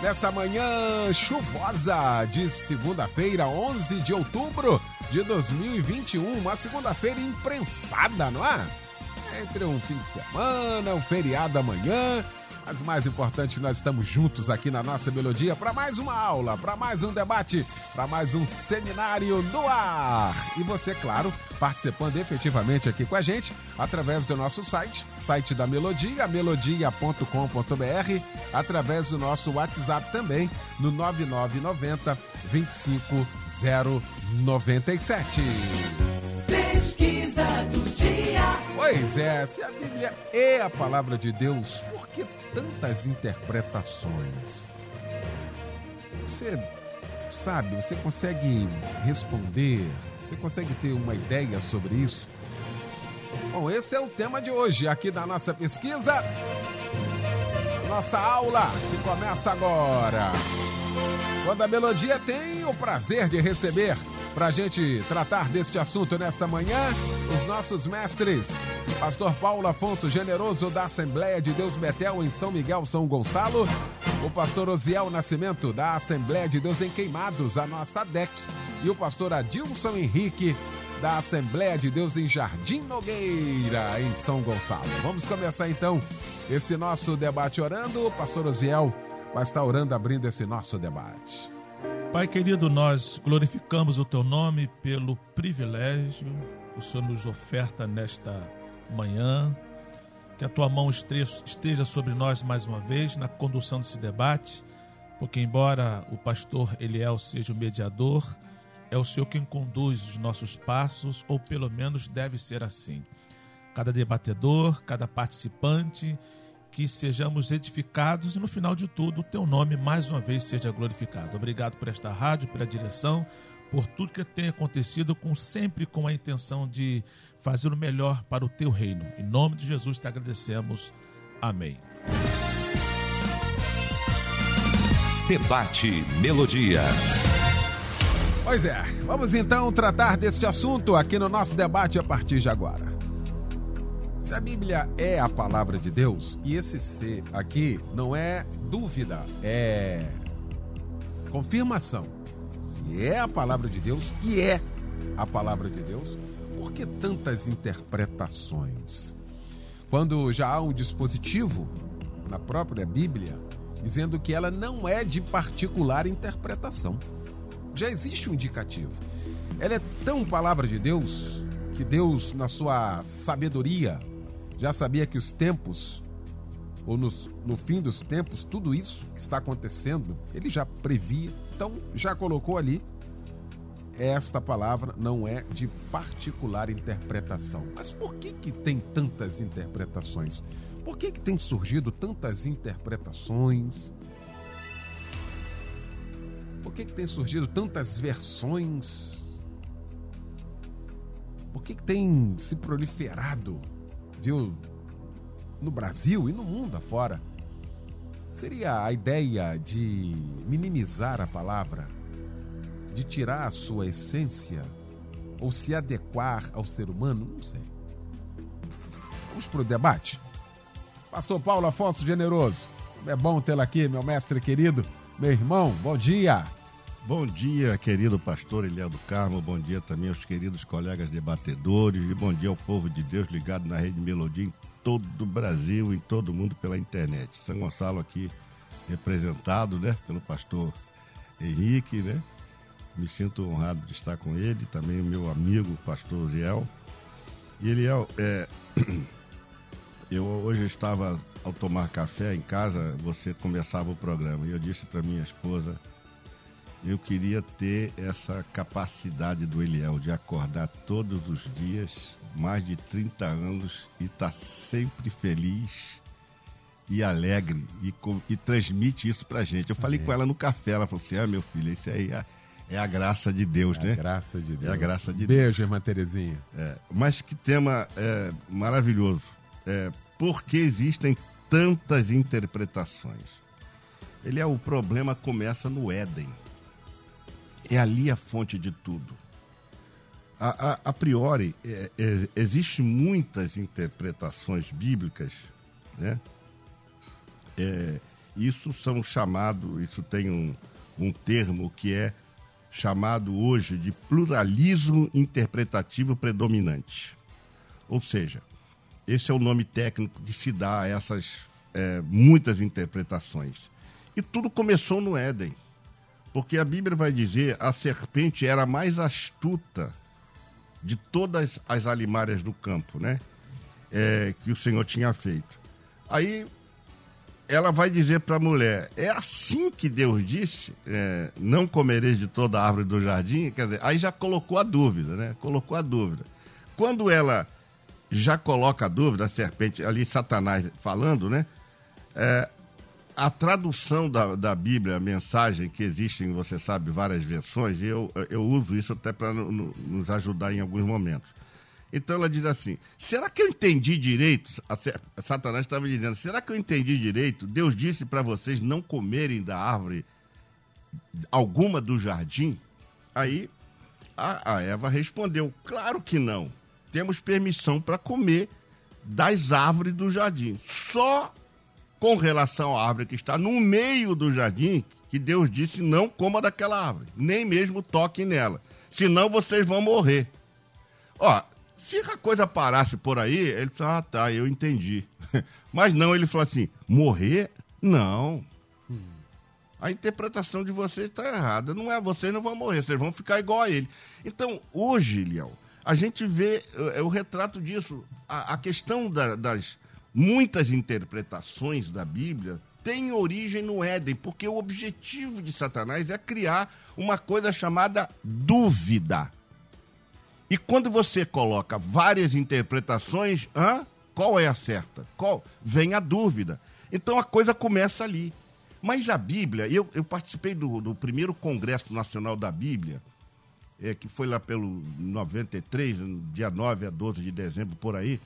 nesta manhã chuvosa de segunda-feira, 11 de outubro de 2021. Uma segunda-feira imprensada, não é? Entre um fim de semana, um feriado amanhã. Mas mais importante, nós estamos juntos aqui na nossa melodia para mais uma aula, para mais um debate, para mais um seminário no ar. E você, claro, participando efetivamente aqui com a gente através do nosso site, site da Melodia, melodia.com.br, através do nosso WhatsApp também, no 9990 25097. Pesquisa do. Pois é, se a Bíblia é a palavra de Deus, por que tantas interpretações? Você sabe, você consegue responder? Você consegue ter uma ideia sobre isso? Bom, esse é o tema de hoje aqui da nossa pesquisa. Nossa aula que começa agora. Quando a melodia tem o prazer de receber para a gente tratar deste assunto nesta manhã, os nossos mestres, Pastor Paulo Afonso Generoso da Assembleia de Deus Betel em São Miguel, São Gonçalo, o pastor Osiel Nascimento da Assembleia de Deus em Queimados, a nossa DEC, e o pastor Adilson Henrique da Assembleia de Deus em Jardim Nogueira, em São Gonçalo. Vamos começar então esse nosso debate orando. O pastor Osiel vai estar orando, abrindo esse nosso debate. Pai querido, nós glorificamos o teu nome pelo privilégio que o Senhor nos oferta nesta manhã. Que a tua mão esteja sobre nós mais uma vez na condução desse debate, porque, embora o pastor Eliel seja o mediador, é o Senhor quem conduz os nossos passos, ou pelo menos deve ser assim. Cada debatedor, cada participante, que sejamos edificados e no final de tudo o teu nome mais uma vez seja glorificado. Obrigado por esta rádio, pela direção, por tudo que tem acontecido, com sempre com a intenção de fazer o melhor para o teu reino. Em nome de Jesus te agradecemos. Amém. Debate Melodia. Pois é, vamos então tratar deste assunto aqui no nosso debate a partir de agora. Se a Bíblia é a palavra de Deus, e esse ser aqui não é dúvida, é confirmação. Se é a palavra de Deus e é a palavra de Deus, por que tantas interpretações? Quando já há um dispositivo na própria Bíblia dizendo que ela não é de particular interpretação já existe um indicativo. Ela é tão palavra de Deus que Deus, na sua sabedoria, já sabia que os tempos, ou nos, no fim dos tempos, tudo isso que está acontecendo, ele já previa, então já colocou ali. Esta palavra não é de particular interpretação. Mas por que, que tem tantas interpretações? Por que, que tem surgido tantas interpretações? Por que, que tem surgido tantas versões? Por que, que tem se proliferado, viu, no Brasil e no mundo afora? Seria a ideia de minimizar a palavra, de tirar a sua essência ou se adequar ao ser humano? Não sei. Vamos para o debate? Pastor Paulo Afonso Generoso, é bom tê-lo aqui, meu mestre querido. Meu irmão, bom dia. Bom dia, querido pastor Eliel do Carmo. Bom dia também aos queridos colegas debatedores. E bom dia ao povo de Deus ligado na Rede Melodia em todo o Brasil, em todo o mundo pela internet. São Gonçalo aqui representado, né, pelo pastor Henrique, né? Me sinto honrado de estar com ele, também o meu amigo, pastor Ziel. E Eliel, é, eu hoje estava ao tomar café em casa, você começava o programa e eu disse para minha esposa, eu queria ter essa capacidade do Eliel de acordar todos os dias, mais de 30 anos, e estar tá sempre feliz e alegre e, e transmite isso pra gente. Eu falei com ela no café, ela falou assim: ah, meu filho, isso aí é, é a graça de Deus, É né? a graça de Deus. É a graça de Beijo, irmã Terezinha. É, mas que tema é, maravilhoso. É, por que existem tantas interpretações? Ele é o problema começa no Éden. É ali a fonte de tudo. A, a, a priori, é, é, existe muitas interpretações bíblicas, né? É, isso são chamado, isso tem um, um termo que é chamado hoje de pluralismo interpretativo predominante. Ou seja, esse é o nome técnico que se dá a essas é, muitas interpretações. E tudo começou no Éden. Porque a Bíblia vai dizer a serpente era a mais astuta de todas as alimárias do campo, né? É, que o Senhor tinha feito. Aí ela vai dizer para a mulher: é assim que Deus disse, é, não comereis de toda a árvore do jardim. Quer dizer, aí já colocou a dúvida, né? Colocou a dúvida. Quando ela já coloca a dúvida, a serpente, ali Satanás falando, né? É, a tradução da, da Bíblia, a mensagem que existe em, você sabe, várias versões, eu, eu uso isso até para nos ajudar em alguns momentos. Então ela diz assim: será que eu entendi direito? A, a Satanás estava dizendo: será que eu entendi direito? Deus disse para vocês não comerem da árvore alguma do jardim? Aí a, a Eva respondeu: claro que não. Temos permissão para comer das árvores do jardim. Só com relação à árvore que está no meio do jardim, que Deus disse não coma daquela árvore, nem mesmo toque nela, senão vocês vão morrer. Ó, se a coisa parasse por aí, ele falou, ah, tá, eu entendi. Mas não, ele falou assim, morrer? Não. A interpretação de vocês está errada. Não é, vocês não vão morrer, vocês vão ficar igual a ele. Então, hoje, Liel, a gente vê é, o retrato disso. A, a questão da, das muitas interpretações da Bíblia tem origem no Éden, porque o objetivo de Satanás é criar uma coisa chamada dúvida. E quando você coloca várias interpretações, hã? qual é a certa? Qual? Vem a dúvida. Então a coisa começa ali. Mas a Bíblia, eu, eu participei do, do primeiro Congresso Nacional da Bíblia, é, que foi lá pelo 93, dia 9 a 12 de dezembro, por aí.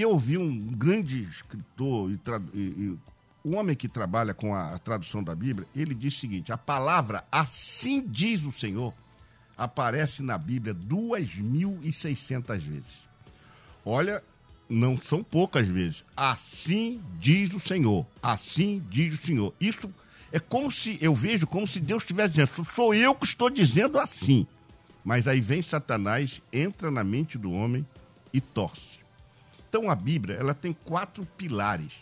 Eu ouvi um grande escritor, e, e, e, um homem que trabalha com a, a tradução da Bíblia, ele diz o seguinte: a palavra assim diz o Senhor aparece na Bíblia 2.600 vezes. Olha, não são poucas vezes. Assim diz o Senhor. Assim diz o Senhor. Isso é como se, eu vejo como se Deus estivesse dizendo, sou eu que estou dizendo assim. Mas aí vem Satanás, entra na mente do homem e torce. Então a Bíblia, ela tem quatro pilares.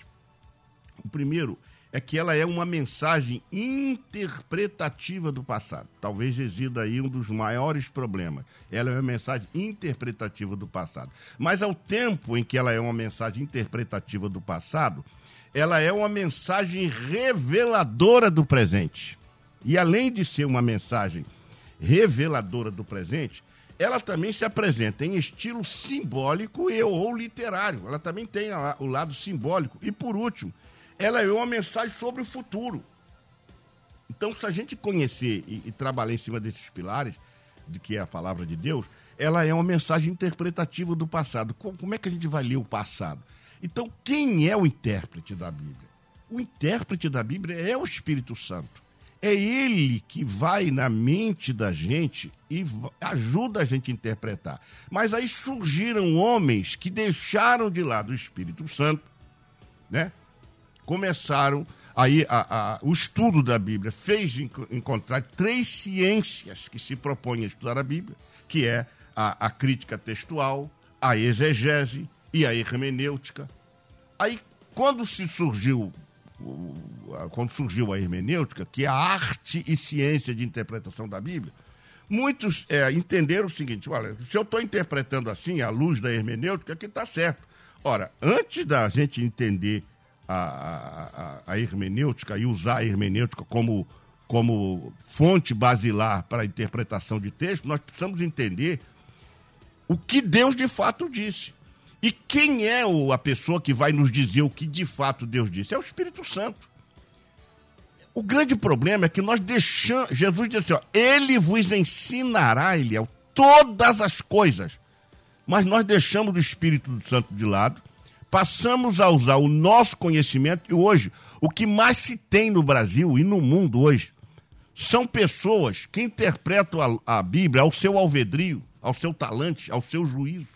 O primeiro é que ela é uma mensagem interpretativa do passado. Talvez resida aí um dos maiores problemas. Ela é uma mensagem interpretativa do passado. Mas ao tempo em que ela é uma mensagem interpretativa do passado, ela é uma mensagem reveladora do presente. E além de ser uma mensagem reveladora do presente, ela também se apresenta em estilo simbólico e ou literário. Ela também tem a, o lado simbólico. E por último, ela é uma mensagem sobre o futuro. Então, se a gente conhecer e, e, trabalhar em cima desses pilares, de que é a palavra de Deus, ela é uma mensagem interpretativa do passado. Como, como é que a gente vai ler o passado? Então, quem é o intérprete da Bíblia? O intérprete da Bíblia é o Espírito Santo. É ele que vai na mente da gente e ajuda a gente a interpretar. Mas aí surgiram homens que deixaram de lado o Espírito Santo, né? Começaram aí a, a, o estudo da Bíblia fez encontrar três ciências que se propõem a estudar a Bíblia, que é a, a crítica textual, a exegese e a hermenêutica. Aí, quando se surgiu quando surgiu a hermenêutica, que é a arte e ciência de interpretação da Bíblia, muitos é, entenderam o seguinte: olha, se eu estou interpretando assim, à luz da hermenêutica, que está certo. Ora, antes da gente entender a, a, a, hermenêutica e usar a hermenêutica como, como fonte basilar para a interpretação de texto, nós precisamos entender o que Deus de fato disse. E quem é o, a pessoa que vai nos dizer o que de fato Deus disse? É o Espírito Santo. O grande problema é que nós deixamos. Jesus disse assim: ó, Ele vos ensinará, Eliel, todas as coisas. Mas nós deixamos o Espírito Santo de lado, passamos a usar o nosso conhecimento, e hoje, o que mais se tem no Brasil e no mundo hoje são pessoas que interpretam a, a Bíblia ao seu alvedrio, ao seu talante, ao seu juízo,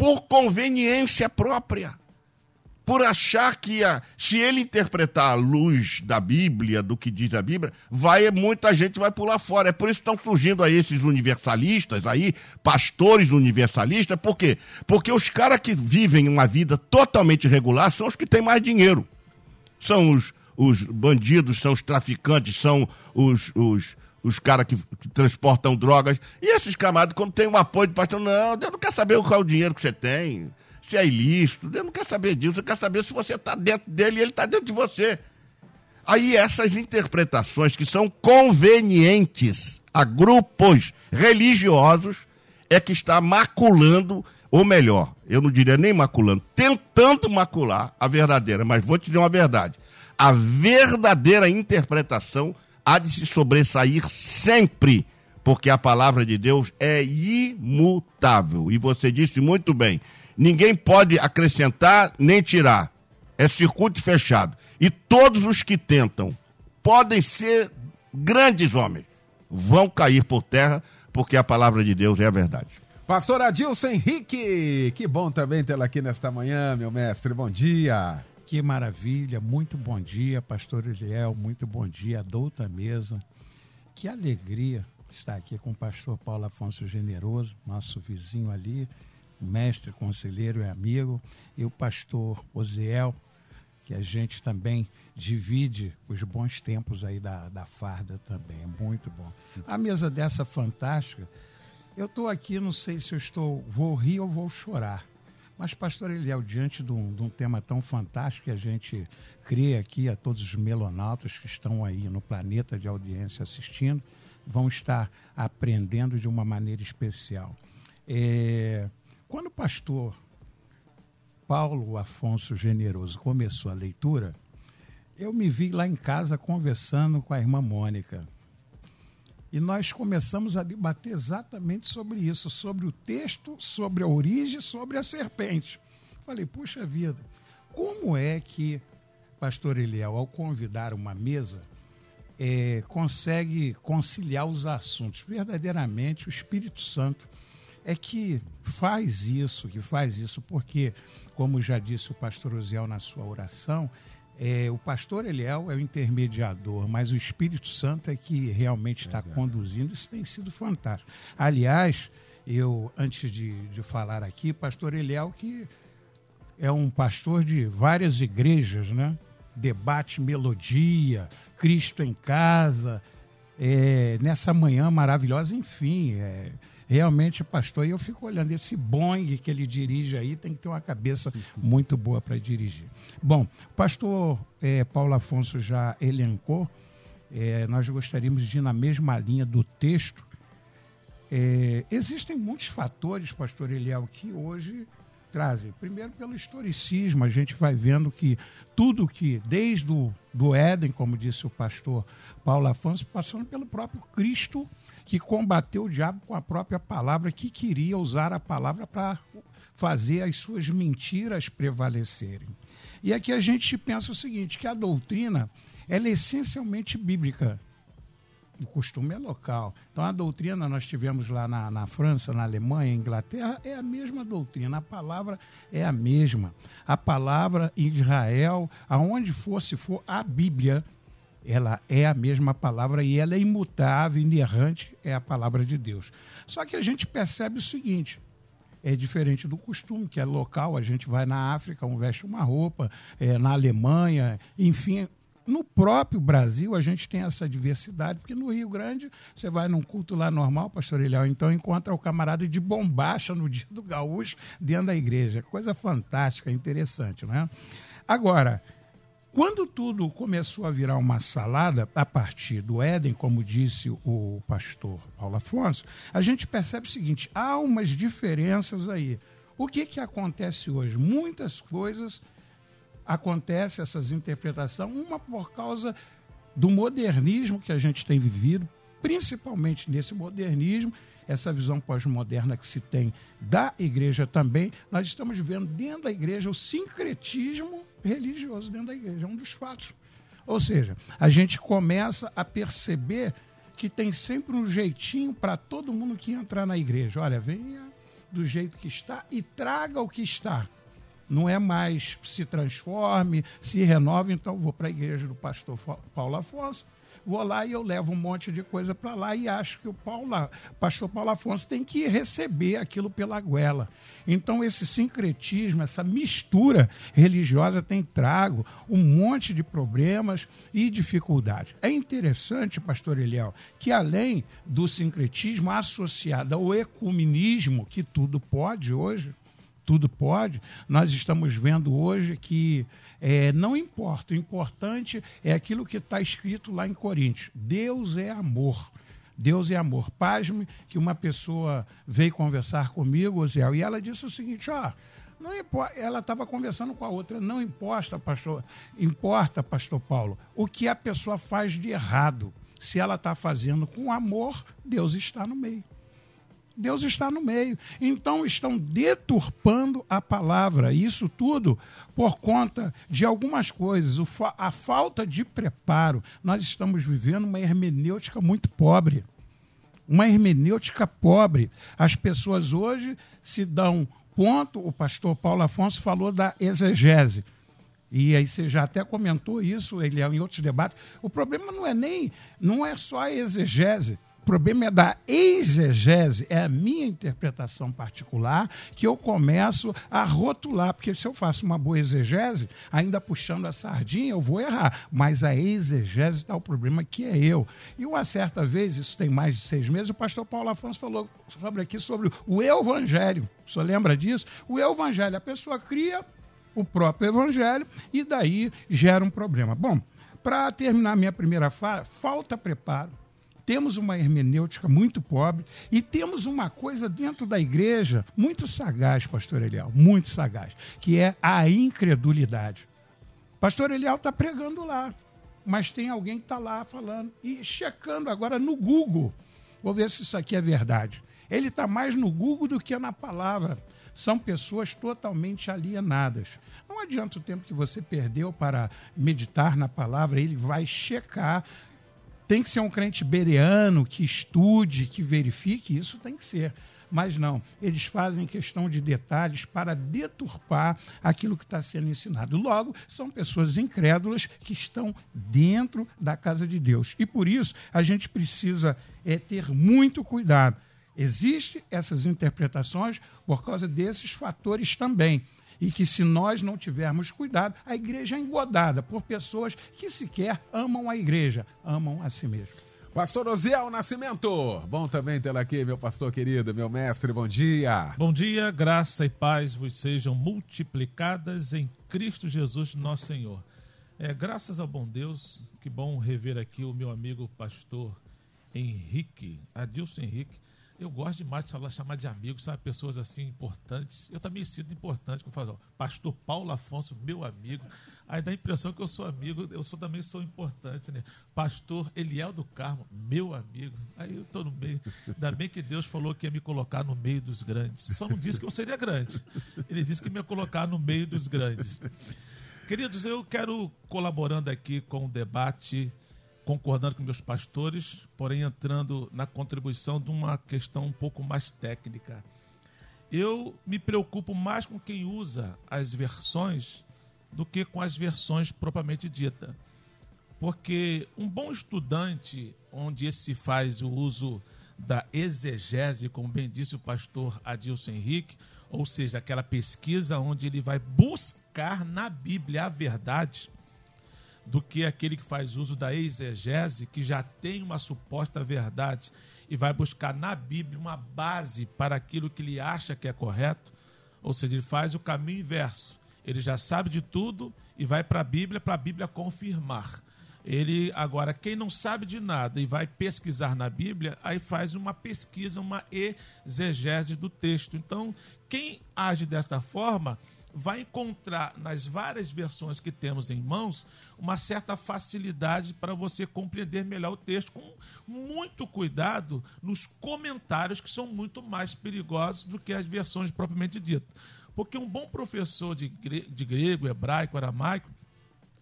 por conveniência própria por achar que a, se ele interpretar a luz da Bíblia, do que diz a Bíblia, vai muita gente vai pular fora. É por isso que estão surgindo aí esses universalistas aí, pastores universalistas, por quê? Porque os caras que vivem uma vida totalmente regular são os que têm mais dinheiro. São os, os bandidos, são os traficantes, são os, os, os caras que, que, transportam drogas. E esses camaradas, quando tem um apoio de pastor, não, Deus não quer saber qual é o dinheiro que você tem se é ilícito. Deus não quer saber disso, ele quer saber se você está dentro dele e ele está dentro de você. Aí essas interpretações que são convenientes a grupos religiosos é que está maculando, ou melhor, eu não diria nem maculando, tentando macular a verdadeira, mas vou te dizer uma verdade. A verdadeira interpretação há de se sobressair sempre, porque a palavra de Deus é imutável. E você disse muito bem, ninguém pode acrescentar nem tirar. É circuito fechado. E todos os que tentam podem ser grandes homens, vão cair por terra, porque a palavra de Deus é a verdade. Pastor Adilson Henrique, que bom também tê-lo aqui nesta manhã, meu mestre. Bom dia. Que maravilha, muito bom dia, pastor Eliel, muito bom dia, douta mesa. Que alegria estar aqui com o pastor Paulo Afonso Generoso, nosso vizinho ali, mestre, conselheiro e amigo, e o pastor Oziel, que a gente também divide os bons tempos aí da, da farda também. É muito bom. A mesa dessa fantástica, eu estou aqui, não sei se eu estou, vou rir ou vou chorar. Mas, pastor Eliel, diante de um, de um tema tão fantástico que a gente cria aqui a todos os melonautas que estão aí no planeta de audiência assistindo, vão estar aprendendo de uma maneira especial. É, quando o pastor Paulo Afonso Generoso começou a leitura, eu me vi lá em casa conversando com a irmã Mônica. E nós começamos a debater exatamente sobre isso, sobre o texto, sobre a origem, sobre a serpente. Falei, puxa vida, como é que pastor Eliel, ao convidar uma mesa, é, consegue conciliar os assuntos? Verdadeiramente, o Espírito Santo é que faz isso, que faz isso, porque, como já disse o pastor Uziel na sua oração, é, o pastor Eliel é o intermediador, mas o Espírito Santo é que realmente está conduzindo. Isso tem sido fantástico. Aliás, eu, antes de, de falar aqui, pastor Eliel, que é um pastor de várias igrejas, né? Debate Melodia, Cristo em Casa, é, nessa manhã maravilhosa, enfim, é, realmente, pastor, e eu fico olhando, esse Boeing que ele dirige aí tem que ter uma cabeça muito boa para dirigir. Bom, o pastor é, Paulo Afonso já elencou, é, nós gostaríamos de ir na mesma linha do texto. É, existem muitos fatores, pastor Eliel, que hoje trazem. Primeiro, pelo historicismo, a gente vai vendo que tudo que, desde o do Éden, como disse o pastor Paulo Afonso, passando pelo próprio Cristo que combateu o diabo com a própria palavra, que queria usar a palavra para fazer as suas mentiras prevalecerem. E aqui a gente pensa o seguinte, que a doutrina ela é essencialmente bíblica. O costume é local. Então, a doutrina nós tivemos lá na, na França, na Alemanha, Inglaterra, é a mesma doutrina. A palavra é a mesma. A palavra em Israel, aonde for, se for a Bíblia, ela é a mesma palavra e ela é imutável, inerrante, é a palavra de Deus. Só que a gente percebe o seguinte: é diferente do costume, que é local, a gente vai na África, um veste uma roupa, é, na Alemanha, enfim. No próprio Brasil, a gente tem essa diversidade, porque no Rio Grande, você vai num culto lá normal, pastor Eliel, então encontra o camarada de bombacha no dia do gaúcho dentro da igreja. Coisa fantástica, interessante, não é? Agora, quando tudo começou a virar uma salada, a partir do Éden, como disse o pastor Paulo Afonso, a gente percebe o seguinte: há umas diferenças aí. O que, que acontece hoje? Muitas coisas acontecem, essas interpretações, uma por causa do modernismo que a gente tem vivido, principalmente nesse modernismo, essa visão pós-moderna que se tem da igreja também, nós estamos vendo dentro da igreja o sincretismo religioso dentro da igreja, é um dos fatos. Ou seja, a gente começa a perceber que tem sempre um jeitinho para todo mundo que entrar na igreja. Olha, venha do jeito que está e traga o que está. Não é mais se transforme, se renove, então vou para a igreja do pastor Paulo Afonso vou lá e eu levo um monte de coisa para lá e acho que o Paulo, pastor Paulo Afonso tem que receber aquilo pela goela. Então esse sincretismo, essa mistura religiosa tem trago um monte de problemas e dificuldades. É interessante, pastor Eliel, que além do sincretismo associado ao ecumenismo, que tudo pode hoje, tudo pode, nós estamos vendo hoje que é, não importa, o importante é aquilo que está escrito lá em Coríntios: Deus é amor. Deus é amor. Pasme que uma pessoa veio conversar comigo, Zé, e ela disse o seguinte: ó. Não importa, ela estava conversando com a outra. Não importa, pastor, importa, pastor Paulo, o que a pessoa faz de errado. Se ela está fazendo com amor, Deus está no meio. Deus está no meio. Então estão deturpando a palavra. Isso tudo por conta de algumas coisas. a falta de preparo. Nós estamos vivendo uma hermenêutica muito pobre. Uma hermenêutica pobre. As pessoas hoje se dão ponto. O pastor Paulo Afonso falou da exegese. E aí você já até comentou isso, ele em outros debates. O problema não é nem, não é só a exegese o problema é da exegese, é a minha interpretação particular que eu começo a rotular, porque se eu faço uma boa exegese, ainda puxando a sardinha, eu vou errar. Mas a exegese está o problema que é eu. E uma certa vez, isso tem mais de seis meses, o pastor Paulo Afonso falou sobre aqui sobre o evangelho. O senhor lembra disso? O evangelho, a pessoa cria o próprio evangelho e daí gera um problema. Bom, para terminar minha primeira fala, falta preparo temos uma hermenêutica muito pobre e temos uma coisa dentro da igreja muito sagaz, pastor Eliel, muito sagaz, que é a incredulidade. Pastor Eliel está pregando lá, mas tem alguém que está lá falando e checando agora no Google. Vou ver se isso aqui é verdade. Ele está mais no Google do que na palavra. São pessoas totalmente alienadas. Não adianta o tempo que você perdeu para meditar na palavra, ele vai checar tem que ser um crente bereano que estude, que verifique, isso tem que ser. Mas não, eles fazem questão de detalhes para deturpar aquilo que está sendo ensinado. Logo, são pessoas incrédulas que estão dentro da casa de Deus. E por isso, a gente precisa é, ter muito cuidado. Existem essas interpretações por causa desses fatores também e que se nós não tivermos cuidado, a igreja é engodada por pessoas que sequer amam a igreja, amam a si mesmo. Pastor Osiel Nascimento, bom também tê-lo aqui, meu pastor querido, meu mestre, bom dia. Bom dia, graça e paz vos sejam multiplicadas em Cristo Jesus, nosso Senhor. É, graças ao bom Deus, que bom rever aqui o meu amigo pastor Henrique, Adilson Henrique, eu gosto demais de falar, chamar de amigos, sabe? Pessoas assim importantes. Eu também sinto importante, eu falo, pastor Paulo Afonso, meu amigo. Aí dá a impressão que eu sou amigo, eu sou, também sou importante, né? Pastor Eliel do Carmo, meu amigo. Aí eu estou no meio. Ainda bem que Deus falou que ia me colocar no meio dos grandes. Só não disse que eu seria grande. Ele disse que me ia colocar no meio dos grandes. Queridos, eu quero colaborando aqui com o debate concordando com meus pastores, porém entrando na contribuição de uma questão um pouco mais técnica. Eu me preocupo mais com quem usa as versões do que com as versões propriamente dita. Porque um bom estudante, onde se faz o uso da exegese, como bem disse o pastor Adilson Henrique, ou seja, aquela pesquisa onde ele vai buscar na Bíblia a verdade, do que aquele que faz uso da exegese, que já tem uma suposta verdade e vai buscar na Bíblia uma base para aquilo que ele acha que é correto. Ou seja, ele faz o caminho inverso. Ele já sabe de tudo e vai para a Bíblia para a Bíblia confirmar. Ele agora, quem não sabe de nada e vai pesquisar na Bíblia, aí faz uma pesquisa, uma exegese do texto. Então, quem age desta forma vai encontrar nas várias versões que temos em mãos uma certa facilidade para você compreender melhor o texto, com muito cuidado nos comentários que são muito mais perigosos do que as versões propriamente ditas. Porque um bom professor de, grego, hebraico, aramaico,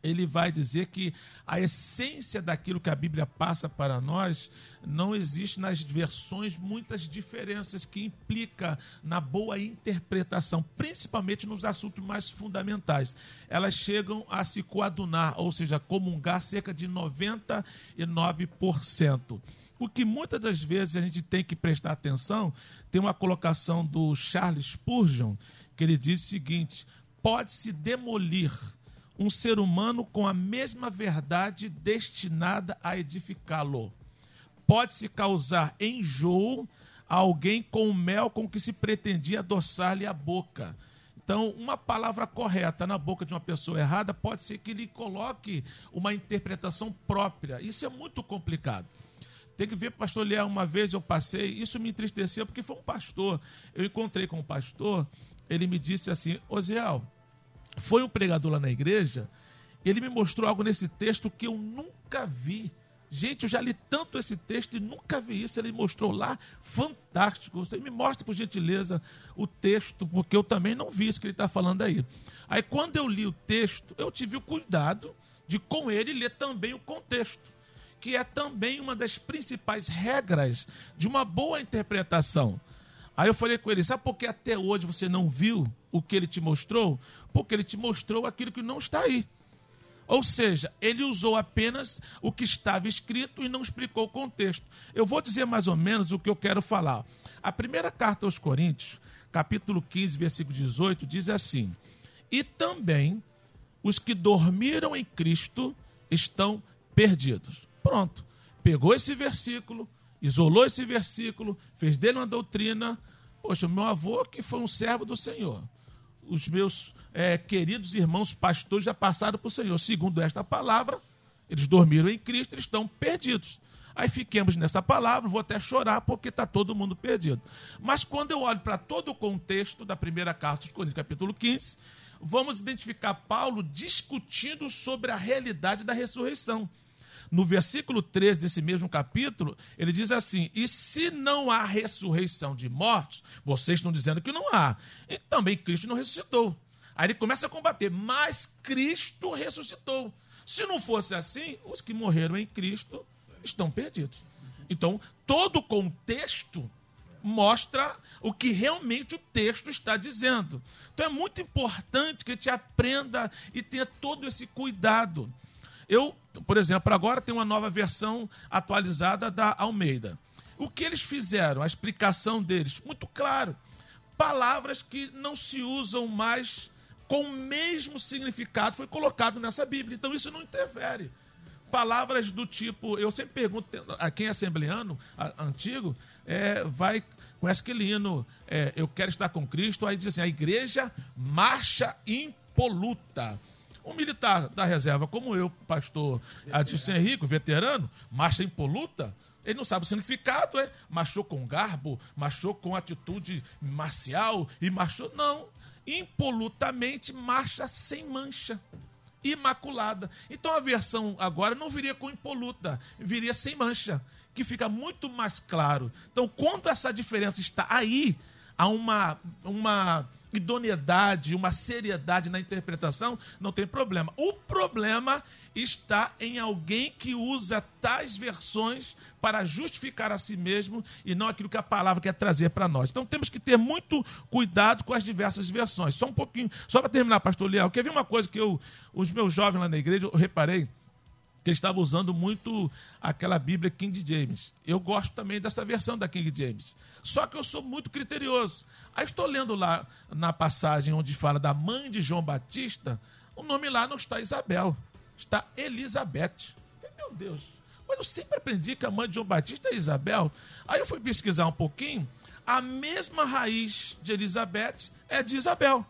ele vai dizer que a essência daquilo que a Bíblia passa para nós não existe nas versões muitas diferenças que implica na boa interpretação, principalmente nos assuntos mais fundamentais. Elas chegam a se coadunar, ou seja, comungar cerca de 99%. O que muitas das vezes a gente tem que prestar atenção, tem uma colocação do Charles Spurgeon, que ele diz o seguinte: pode-se demolir um ser humano com a mesma verdade destinada a edificá-lo. Pode-se causar enjoo a alguém com o mel com que se pretendia adoçar-lhe a boca. Então, uma palavra correta na boca de uma pessoa errada pode ser que ele coloque uma interpretação própria. Isso é muito complicado. Tem que ver, pastor Leão, uma vez eu passei, isso me entristeceu, porque foi um pastor. Eu encontrei com um pastor, ele me disse assim, Oziel, foi um pregador lá na igreja, ele me mostrou algo nesse texto que eu nunca vi. Gente, eu já li tanto esse texto e nunca vi isso. Ele mostrou lá, fantástico. Você me mostra, por gentileza, o texto, porque eu também não vi isso que ele está falando aí. Aí, quando eu li o texto, eu tive o cuidado de, com ele, ler também o contexto, que é também uma das principais regras de uma boa interpretação. Aí eu falei com ele: sabe por que até hoje você não viu o que ele te mostrou? Porque ele te mostrou aquilo que não está aí. Ou seja, ele usou apenas o que estava escrito e não explicou o contexto. Eu vou dizer mais ou menos o que eu quero falar. A primeira carta aos Coríntios, capítulo 15, versículo 18, diz assim: E também os que dormiram em Cristo estão perdidos. Pronto. Pegou esse versículo, isolou esse versículo, fez dele uma doutrina. Poxa, meu avô que foi um servo do Senhor. Os meus é, queridos irmãos pastores já passaram para o Senhor. Segundo esta palavra, eles dormiram em Cristo, eles estão perdidos. Aí fiquemos nessa palavra, vou até chorar porque está todo mundo perdido. Mas quando eu olho para todo o contexto da primeira carta de Coríntios, capítulo 15, vamos identificar Paulo discutindo sobre a realidade da ressurreição no versículo 13 desse mesmo capítulo, ele diz assim: E se não há ressurreição de mortos, vocês estão dizendo que não há. E também Cristo não ressuscitou. Aí ele começa a combater, mas Cristo ressuscitou. Se não fosse assim, os que morreram em Cristo estão perdidos. Então, todo o contexto mostra o que realmente o texto está dizendo. Então é muito importante que a gente aprenda e tenha todo esse cuidado. Eu, por exemplo, agora tem uma nova versão atualizada da Almeida. O que eles fizeram? A explicação deles, muito claro. Palavras que não se usam mais com o mesmo significado foi colocado nessa Bíblia. Então isso não interfere. Palavras do tipo, eu sempre pergunto a quem é assembleano a, antigo, é, vai conhece aquele hino, é, eu quero estar com Cristo, aí diz assim, a igreja marcha impoluta. Um militar da reserva como eu, pastor Adilson Henrique, veterano, marcha impoluta, ele não sabe o significado, é? Marchou com garbo, marchou com atitude marcial e marchou. Não. Impolutamente marcha sem mancha. Imaculada. Então a versão agora não viria com impoluta, viria sem mancha, que fica muito mais claro. Então, quando essa diferença está aí, há uma, uma idoneidade, uma seriedade na interpretação, não tem problema. O problema está em alguém que usa tais versões para justificar a si mesmo e não aquilo que a palavra quer trazer para nós. Então temos que ter muito cuidado com as diversas versões. Só um pouquinho, só para terminar, pastor Leal, quer ver uma coisa que eu, os meus jovens lá na igreja, eu reparei, que ele estava usando muito aquela Bíblia King James. Eu gosto também dessa versão da King James. Só que eu sou muito criterioso. Aí estou lendo lá na passagem onde fala da mãe de João Batista, o nome lá não está Isabel, está Elizabeth. Meu Deus, mas eu sempre aprendi que a mãe de João Batista é Isabel. Aí eu fui pesquisar um pouquinho, a mesma raiz de Elizabeth é de Isabel.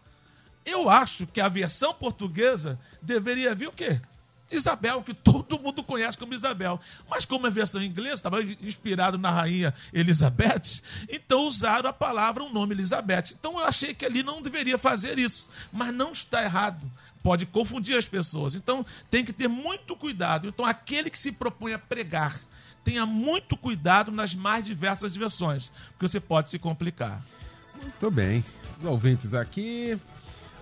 Eu acho que a versão portuguesa deveria vir o quê? Isabel, que todo mundo conhece como Isabel. Mas como é versão inglesa, estava inspirado na rainha Elizabeth, então usaram a palavra, o nome Elizabeth. Então eu achei que ali não deveria fazer isso. Mas não está errado. Pode confundir as pessoas. Então tem que ter muito cuidado. Então aquele que se propõe a pregar, tenha muito cuidado nas mais diversas versões, porque você pode se complicar. Muito bem. Os ouvintes aqui,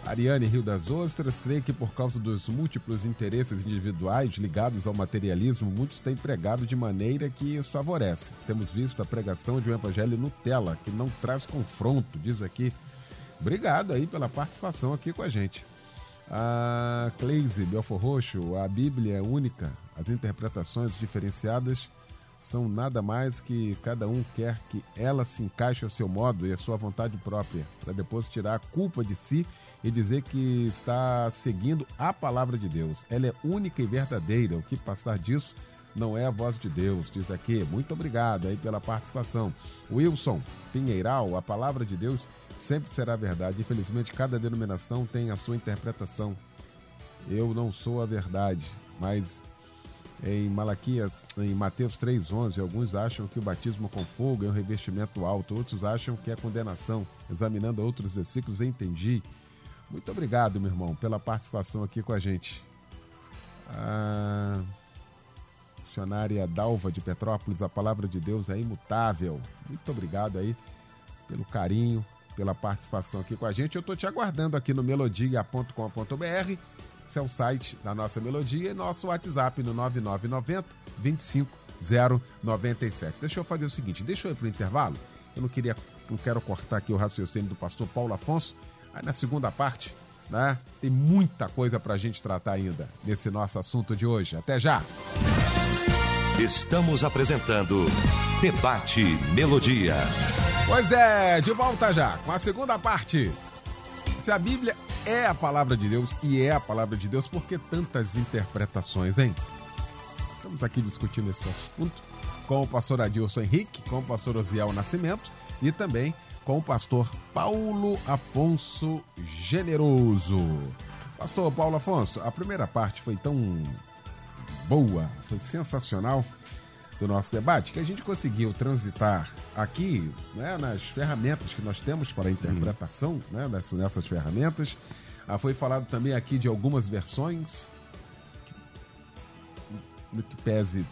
Ariane Rio das Ostras, creio que por causa dos múltiplos interesses individuais ligados ao materialismo, muitos têm pregado de maneira que isso favorece. Temos visto a pregação de um evangelho Nutella, que não traz confronto, diz aqui. Obrigado aí pela participação aqui com a gente. A Cleise Belfor Roxo, a Bíblia é única, as interpretações diferenciadas são nada mais que cada um quer que ela se encaixe ao seu modo e à sua vontade própria, para depois tirar a culpa de si e dizer que está seguindo a palavra de Deus. Ela é única e verdadeira. O que passar disso não é a voz de Deus, diz aqui. Muito obrigado aí pela participação. Wilson Pinheiral, a palavra de Deus sempre será verdade. Infelizmente, cada denominação tem a sua interpretação. Eu não sou a verdade, mas em Malaquias, em Mateus 3,11, alguns acham que o batismo com fogo é um revestimento alto, outros acham que é condenação. Examinando outros versículos, entendi. Muito obrigado, meu irmão, pela participação aqui com a gente. A missionária Dalva de Petrópolis, a palavra de Deus é imutável. Muito obrigado aí pelo carinho, pela participação aqui com a gente. Eu estou te aguardando aqui no melodia.com.br esse é o site da nossa melodia e nosso WhatsApp no 9990 25097. Deixa eu fazer o seguinte, deixa eu ir para o intervalo. Eu não queria, não quero cortar aqui o raciocínio do pastor Paulo Afonso. Aí na segunda parte, né? Tem muita coisa para a gente tratar ainda nesse nosso assunto de hoje. Até já! Estamos apresentando Debate Melodia. Pois é, de volta já com a segunda parte. Se a Bíblia é a palavra de Deus e é a palavra de Deus, por que tantas interpretações, hein? Estamos aqui discutindo esse assunto com o pastor Adilson Henrique, com o pastor Osiel Nascimento e também com o pastor Paulo Afonso Generoso. Pastor Paulo Afonso, a primeira parte foi tão boa, foi sensacional do nosso debate, que a gente conseguiu transitar aqui né, nas ferramentas que nós temos para a interpretação, uhum. né, nessas, ferramentas. Ah, foi falado também aqui de algumas versões, no que pese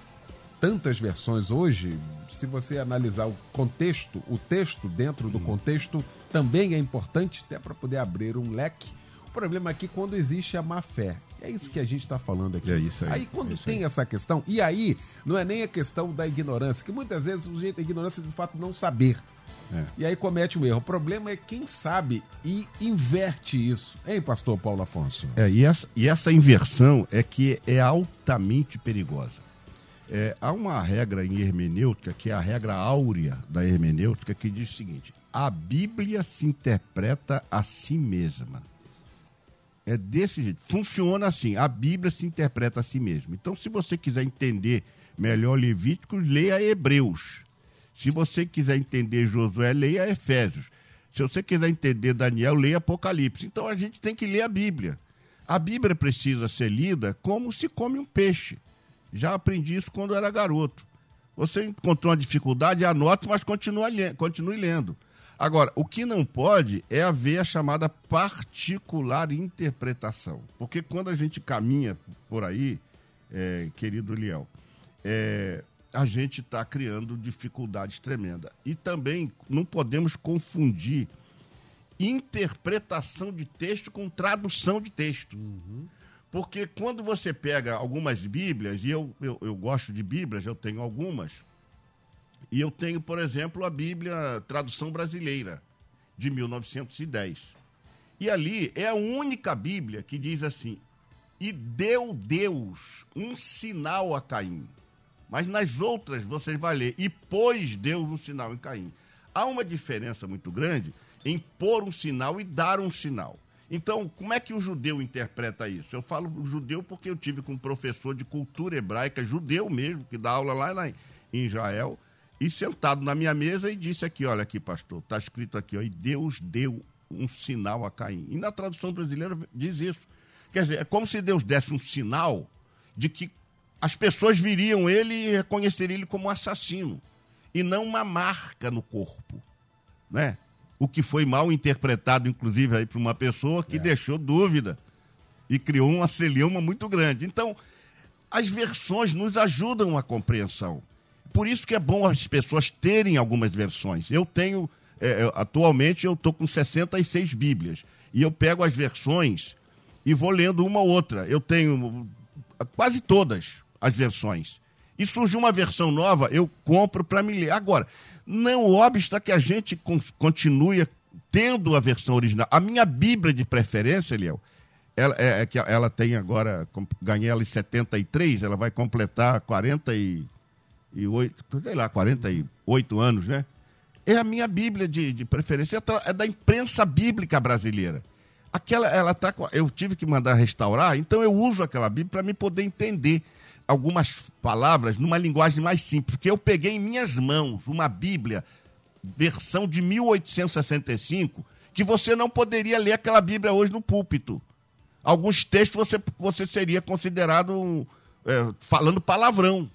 tantas versões hoje, se você analisar o contexto, o texto dentro do uhum. contexto também é importante, até para poder abrir um leque. O problema é que quando existe a má fé, é isso que a gente está falando aqui. É isso aí. Aí quando é tem aí. essa questão, e aí não é nem a questão da ignorância, que muitas vezes o jeito é ignorância de fato não saber. É. E aí comete o erro. O problema é quem sabe e inverte isso. Hein, pastor Paulo Afonso? É, e, essa, e essa inversão é que é altamente perigosa. É, há uma regra em hermenêutica, que é a regra áurea da hermenêutica, que diz o seguinte: a Bíblia se interpreta a si mesma. É desse jeito. Funciona assim. A Bíblia se interpreta a si mesma. Então, se você quiser entender melhor Levíticos, leia Hebreus. Se você quiser entender Josué, leia Efésios. Se você quiser entender Daniel, leia Apocalipse. Então, a gente tem que ler a Bíblia. A Bíblia precisa ser lida como se come um peixe. Já aprendi isso quando era garoto. Você encontrou uma dificuldade, anote, mas continue lendo. Agora, o que não pode é haver a chamada particular interpretação. Porque quando a gente caminha por aí, é, querido Liel, é, a gente está criando dificuldades tremendas. E também não podemos confundir interpretação de texto com tradução de texto. Uhum. Porque quando você pega algumas Bíblias, e eu, eu, eu gosto de Bíblias, eu tenho algumas e eu tenho, por exemplo, a Bíblia Tradução Brasileira, de 1910. E ali é a única Bíblia que diz assim: E deu Deus um sinal a Caim. Mas nas outras você vai ler: E pôs Deus um sinal em Caim. Há uma diferença muito grande em pôr um sinal e dar um sinal. Então, como é que o judeu interpreta isso? Eu falo judeu porque eu tive com um professor de cultura hebraica, judeu mesmo, que dá aula lá em Israel, e sentado na minha mesa e disse aqui, olha aqui, pastor, está escrito aqui, ó, e Deus deu um sinal a Caim. E na tradução brasileira diz isso. Quer dizer, é como se Deus desse um sinal de que as pessoas viriam ele e reconheceriam ele como um assassino e não uma marca no corpo, né? O que foi mal interpretado, inclusive, aí para uma pessoa que é. deixou dúvida e criou uma celiuma muito grande. Então, as versões nos ajudam a compreensão. Por isso que é bom as pessoas terem algumas versões. Eu tenho, é, atualmente, eu estou com 66 Bíblias. E eu pego as versões e vou lendo uma ou outra. Eu tenho quase todas as versões. E surgiu uma versão nova, eu compro para me ler. Agora, não obsta que a gente continue tendo a versão original. A minha Bíblia de preferência, Eliel, ela, é, é, que ela tem agora, ganhei ela em 73, ela vai completar 48, sei lá, 48 anos, né? É a minha Bíblia de, de preferência, é da imprensa bíblica brasileira. Aquela, ela tá, eu tive que mandar restaurar, então eu uso aquela Bíblia para me poder entender algumas palavras numa linguagem mais simples, porque eu peguei em minhas mãos uma Bíblia, versão de 1865, que você não poderia ler aquela Bíblia hoje no púlpito. Alguns textos você, você seria considerado é, falando palavrão.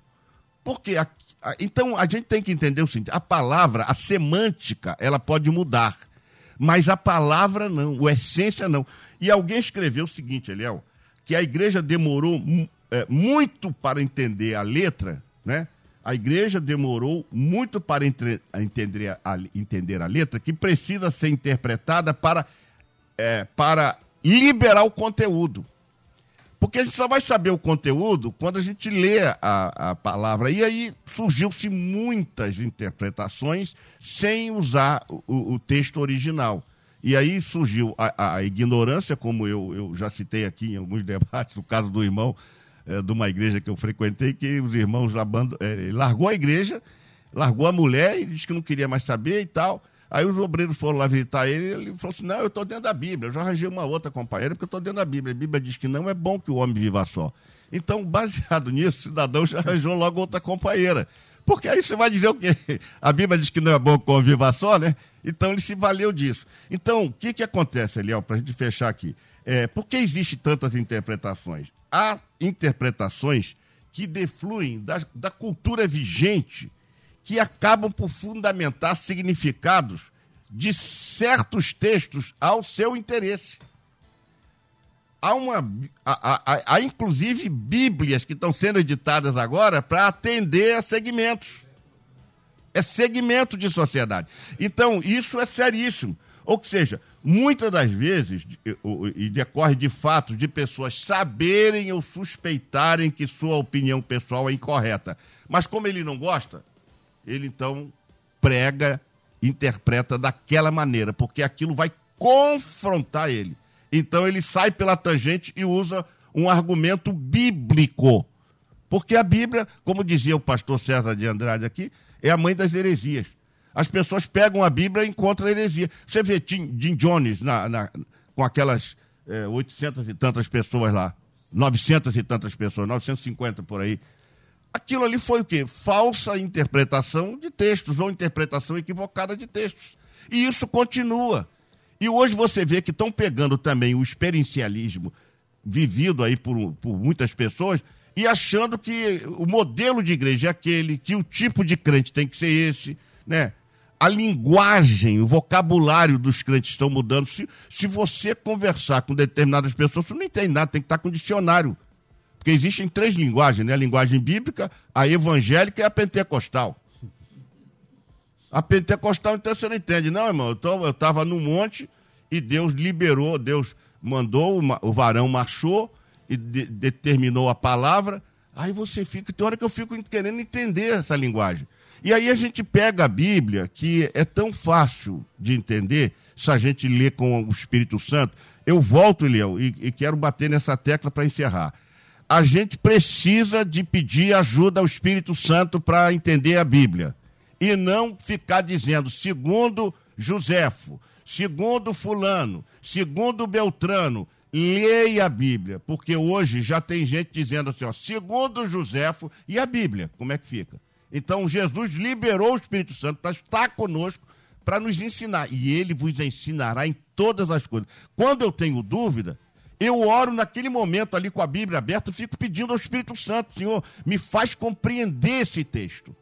Por quê? A, a, então a gente tem que entender o seguinte: a palavra, a semântica, ela pode mudar, mas a palavra não, a essência não. E alguém escreveu o seguinte, Eliel, que a igreja demorou é, muito para entender a letra, né? A igreja demorou muito para entre, entender, a, entender a letra, que precisa ser interpretada para, é, para liberar o conteúdo. Porque a gente só vai saber o conteúdo quando a gente lê a, a palavra. E aí surgiu-se muitas interpretações sem usar o, o, texto original. E aí surgiu a, a ignorância, como eu, eu já citei aqui em alguns debates, no caso do irmão é, de uma igreja que eu frequentei, que os irmãos abandon... É, largou a igreja, largou a mulher e disse que não queria mais saber e tal. Aí os obreiros foram lá visitar ele ele falou assim: Não, eu estou dentro da Bíblia. Eu já arranjei uma outra companheira porque eu estou dentro da Bíblia. A Bíblia diz que não é bom que o homem viva só. Então, baseado nisso, o cidadão já arranjou logo outra companheira. Porque aí você vai dizer o quê? A Bíblia diz que não é bom que o homem viva só, né? Então ele se valeu disso. Então, o que, que acontece, Eliel, para a gente fechar aqui? É, por que existem tantas interpretações? há interpretações que defluem da, da cultura vigente que acabam por fundamentar significados de certos textos ao seu interesse. Há, uma, há, há, há inclusive bíblias que estão sendo editadas agora para atender a segmentos. É segmento de sociedade. Então, isso é seríssimo. Ou seja, muitas das vezes, e decorre de fato de pessoas saberem ou suspeitarem que sua opinião pessoal é incorreta. Mas como ele não gosta, ele então prega, interpreta daquela maneira, porque aquilo vai confrontar ele. Então ele sai pela tangente e usa um argumento bíblico. Porque a Bíblia, como dizia o pastor César de Andrade aqui, é a mãe das heresias. As pessoas pegam a Bíblia e encontram a heresia. Você vê Jim, Jim Jones na, na, com aquelas é, 800 e tantas pessoas lá, 900 e tantas pessoas, 950 por aí. Aquilo ali foi o quê? Falsa interpretação de textos ou interpretação equivocada de textos. E isso continua. E hoje você vê que estão pegando também o experiencialismo vivido aí por, por muitas pessoas e achando que o modelo de igreja é aquele, que o tipo de crente tem que ser esse, né? a linguagem, o vocabulário dos crentes estão mudando. Se, se você conversar com determinadas pessoas, você não entende nada, tem que estar com dicionário. Porque existem três linguagens, né? A linguagem bíblica, a evangélica e a pentecostal. A pentecostal, então, você não entende. Não, irmão, eu estava no monte e Deus liberou, Deus mandou, o varão marchou e de, determinou a palavra. Aí você fica, tem hora que eu fico querendo entender essa linguagem. E aí a gente pega a Bíblia, que é tão fácil de entender, se a gente lê com o Espírito Santo. Eu volto, Leão, e, e quero bater nessa tecla para encerrar. A gente precisa de pedir ajuda ao Espírito Santo para entender a Bíblia. E não ficar dizendo, segundo Joséfo, segundo Fulano, segundo Beltrano, leia a Bíblia. Porque hoje já tem gente dizendo assim, ó, segundo Joséfo, e a Bíblia, como é que fica? Então Jesus liberou o Espírito Santo para estar conosco, para nos ensinar. E ele vos ensinará em todas as coisas. Quando eu tenho dúvida, Eu oro naquele momento ali com a Bíblia aberta, fico pedindo ao Espírito Santo, Senhor, me faz compreender esse texto.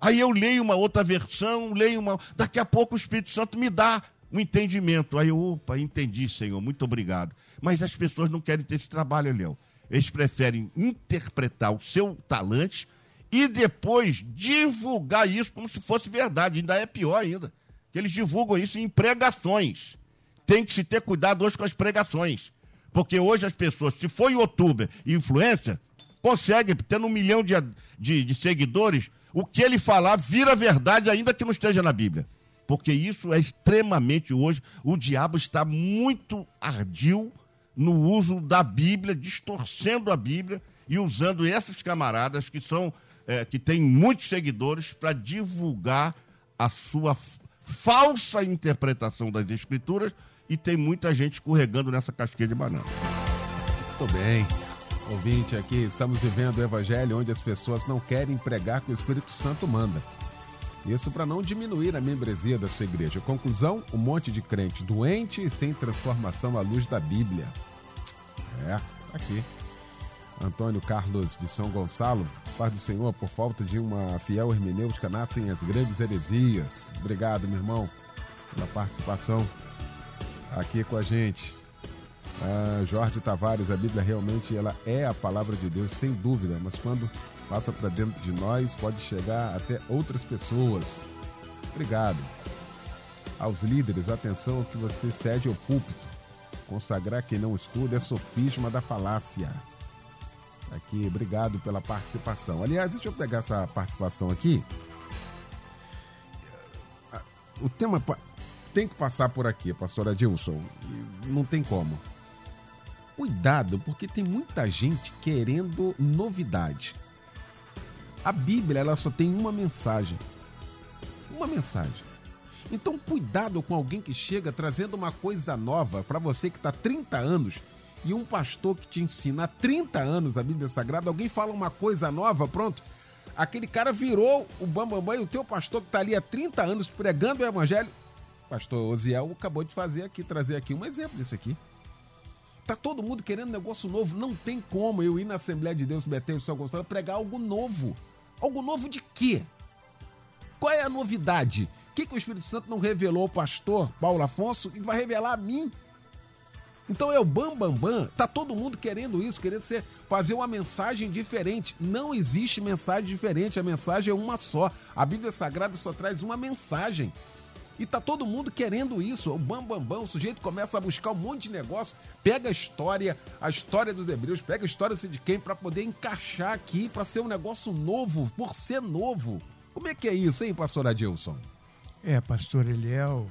Aí eu leio uma outra versão, leio uma. Daqui a pouco o Espírito Santo me dá um entendimento. Aí eu, opa, entendi, Senhor, muito obrigado. Mas as pessoas não querem ter esse trabalho, Léo. Eles preferem interpretar o seu talante e depois divulgar isso como se fosse verdade. Ainda é pior ainda. Eles divulgam isso em pregações. Tem que se ter cuidado hoje com as pregações. Porque hoje as pessoas, se for youtuber e influencer, consegue, tendo um milhão de, de, de seguidores, o que ele falar vira verdade, ainda que não esteja na Bíblia. Porque isso é extremamente hoje. O diabo está muito ardil no uso da Bíblia, distorcendo a Bíblia e usando esses camaradas que são é, que têm muitos seguidores para divulgar a sua falsa interpretação das escrituras e tem muita gente escorregando nessa casquinha de banana. Muito bem. Ouvinte aqui, estamos vivendo o evangelho onde as pessoas não querem pregar que o Espírito Santo manda. Isso para não diminuir a membresia da sua igreja. Conclusão: um monte de crente doente e sem transformação à luz da Bíblia. É, aqui. Antônio Carlos de São Gonçalo, Paz do Senhor, por falta de uma fiel hermenêutica, nascem as grandes heresias. Obrigado, meu irmão, pela participação aqui com a gente. Ah, Jorge Tavares, a Bíblia realmente ela é a palavra de Deus, sem dúvida, mas quando passa para dentro de nós, pode chegar até outras pessoas. Obrigado. Aos líderes, atenção que você cede ao púlpito. Consagrar quem não estuda é sofisma da falácia. Aqui, obrigado pela participação. Aliás, deixa eu pegar essa participação aqui. O tema tem que passar por aqui, pastor Adilson. Não tem como. Cuidado, porque tem muita gente querendo novidade. A Bíblia ela só tem uma mensagem. Uma mensagem. Então, cuidado com alguém que chega trazendo uma coisa nova para você que está 30 anos e um pastor que te ensina há 30 anos a Bíblia Sagrada, alguém fala uma coisa nova, pronto. Aquele cara virou o bambambam bam, bam, e o teu pastor que está ali há 30 anos pregando o evangelho. Pastor Osiel acabou de fazer aqui, trazer aqui um exemplo disso aqui. Tá todo mundo querendo negócio novo. Não tem como eu ir na Assembleia de Deus Betel e São Gonçalo pregar algo novo. Algo novo de quê? Qual é a novidade? O que, que o Espírito Santo não revelou ao pastor Paulo Afonso e vai revelar a mim? Então é o bam bam bam. Tá todo mundo querendo isso, querendo ser, fazer uma mensagem diferente. Não existe mensagem diferente, a mensagem é uma só. A Bíblia Sagrada só traz uma mensagem. E tá todo mundo querendo isso. O bam bam bam, o sujeito começa a buscar um monte de negócio, pega a história, a história dos hebreus, pega a história de quem para poder encaixar aqui para ser um negócio novo, por ser novo. Como é que é isso, hein, pastor Adilson? É, pastor Eliel,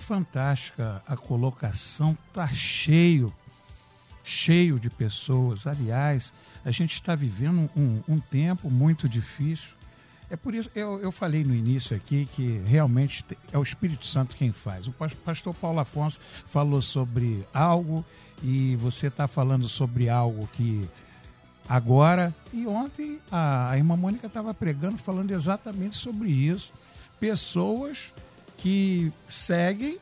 fantástica a colocação, tá cheio, cheio de pessoas. Aliás, a gente está vivendo um, um, tempo muito difícil. É por isso eu, eu falei no início aqui que realmente é o Espírito Santo quem faz. O pastor Paulo Afonso falou sobre algo e você está falando sobre algo que agora e ontem a, a irmã Mônica estava pregando falando exatamente sobre isso. Pessoas que seguem,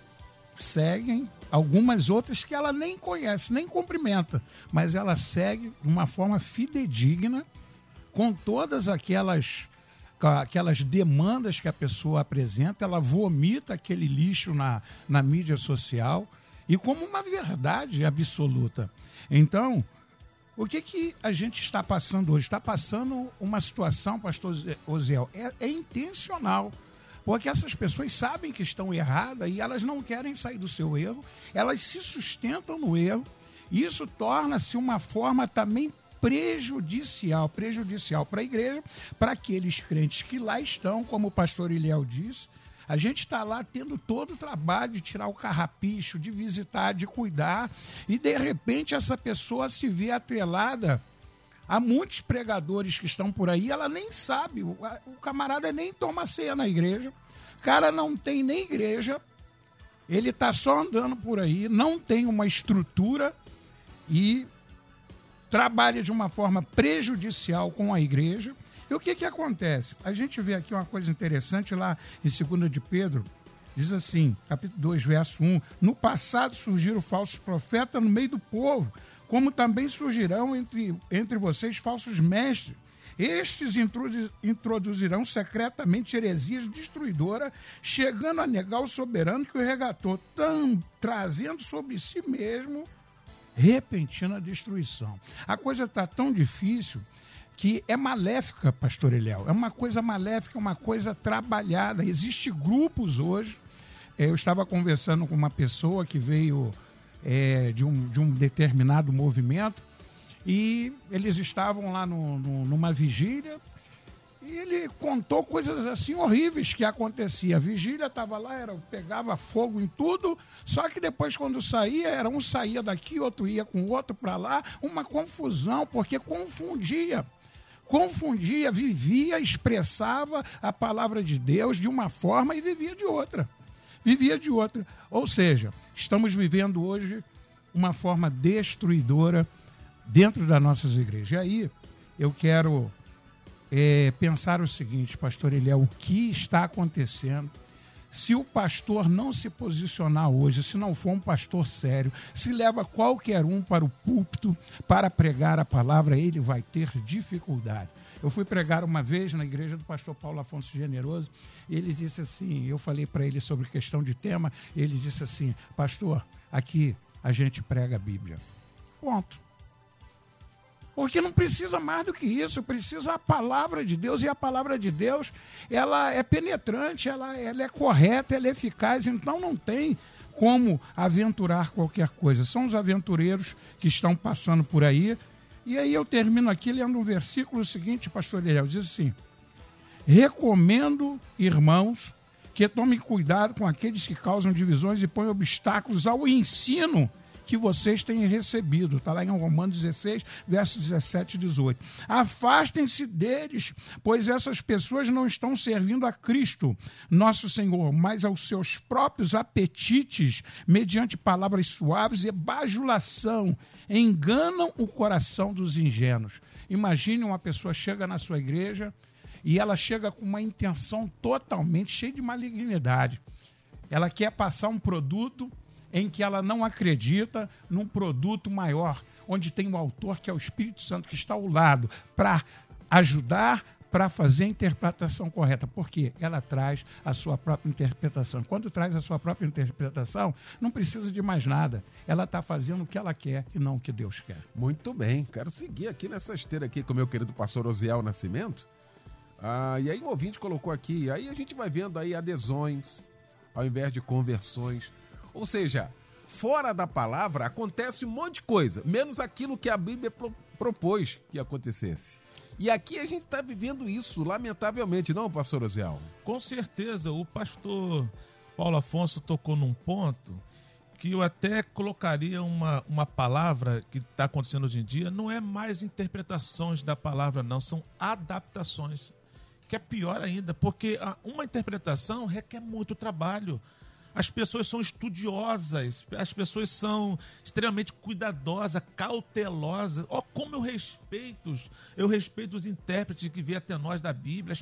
seguem algumas outras que ela nem conhece, nem cumprimenta, mas ela segue de uma forma fidedigna com todas aquelas aquelas demandas que a pessoa apresenta, ela vomita aquele lixo na, na mídia social e como uma verdade absoluta. Então, o que, que a gente está passando hoje? Está passando uma situação, pastor Oziel, é, é intencional. Porque essas pessoas sabem que estão erradas e elas não querem sair do seu erro, elas se sustentam no erro. Isso torna-se uma forma também prejudicial, prejudicial para a igreja, para aqueles crentes que lá estão, como o pastor Iliel disse. A gente está lá tendo todo o trabalho de tirar o carrapicho, de visitar, de cuidar, e de repente essa pessoa se vê atrelada Há muitos pregadores que estão por aí, ela nem sabe, o, o camarada nem toma ceia na igreja, cara não tem nem igreja, ele está só andando por aí, não tem uma estrutura e trabalha de uma forma prejudicial com a igreja. E o que, que acontece? A gente vê aqui uma coisa interessante lá em 2 de Pedro, Diz assim, capítulo 2, verso 1: No passado surgiram falsos profetas no meio do povo, como também surgirão entre, entre vocês falsos mestres. Estes introduzirão secretamente heresias destruidoras, chegando a negar o soberano que o regatou, tam, trazendo sobre si mesmo repentina destruição. A coisa está tão difícil que é maléfica, pastor Eliel. É uma coisa maléfica, uma coisa trabalhada. Existem grupos hoje. É, eu estava conversando com uma pessoa que veio é, de, um, de um determinado movimento e eles estavam lá no, no, numa vigília e ele contou coisas assim horríveis que acontecia. A vigília estava lá, era, pegava fogo em tudo, só que depois, quando saía, era um saía daqui, outro ia com o outro para lá, uma confusão, porque confundia. Confundia, vivia, expressava a palavra de Deus de uma forma e vivia de outra. Vivia de outra. Ou seja, estamos vivendo hoje uma forma destruidora dentro das nossas igrejas. E aí eu quero é, pensar o seguinte, pastor Eliel, o que está acontecendo? Se o pastor não se posicionar hoje, se não for um pastor sério, se leva qualquer um para o púlpito para pregar a palavra, ele vai ter dificuldade. Eu fui pregar uma vez na igreja do pastor Paulo Afonso Generoso, ele disse assim, eu falei para ele sobre questão de tema, ele disse assim, pastor, aqui a gente prega a Bíblia. Ponto. Porque não precisa mais do que isso, precisa a palavra de Deus, e a palavra de Deus, ela é penetrante, ela, ela é correta, ela é eficaz, então não tem como aventurar qualquer coisa. São os aventureiros que estão passando por aí. E aí eu termino aqui lendo um versículo seguinte, pastor Eliel, diz assim, recomendo, irmãos, que tomem cuidado com aqueles que causam divisões e põem obstáculos ao ensino que vocês têm recebido. Está lá em Romanos 16, versos 17 e 18. Afastem-se deles, pois essas pessoas não estão servindo a Cristo, nosso Senhor, mas aos seus próprios apetites, mediante palavras suaves e bajulação, enganam o coração dos ingênuos. Imagine uma pessoa chega na sua igreja e ela chega com uma intenção totalmente cheia de malignidade. Ela quer passar um produto em que ela não acredita num produto maior, onde tem um autor que é o Espírito Santo que está ao lado para ajudar para fazer a interpretação correta, porque ela traz a sua própria interpretação. Quando traz a sua própria interpretação, não precisa de mais nada. Ela está fazendo o que ela quer e não o que Deus quer. Muito bem, quero seguir aqui nessa esteira aqui com o meu querido pastor Osiel Nascimento. Ah, e aí o ouvinte colocou aqui, aí a gente vai vendo aí adesões ao invés de conversões. Ou seja, fora da palavra acontece um monte de coisa, menos aquilo que a Bíblia pro propôs que acontecesse. E aqui a gente está vivendo isso, lamentavelmente, não, pastor Oziel? Com certeza, o pastor Paulo Afonso tocou num ponto que eu até colocaria uma, uma palavra que está acontecendo hoje em dia, não é mais interpretações da palavra, não, são adaptações. Que é pior ainda, porque uma interpretação requer muito trabalho as pessoas são estudiosas, as pessoas são extremamente cuidadosas, cautelosas. Ó, oh, como eu respeito, eu respeito os intérpretes que vêm até nós da Bíblia,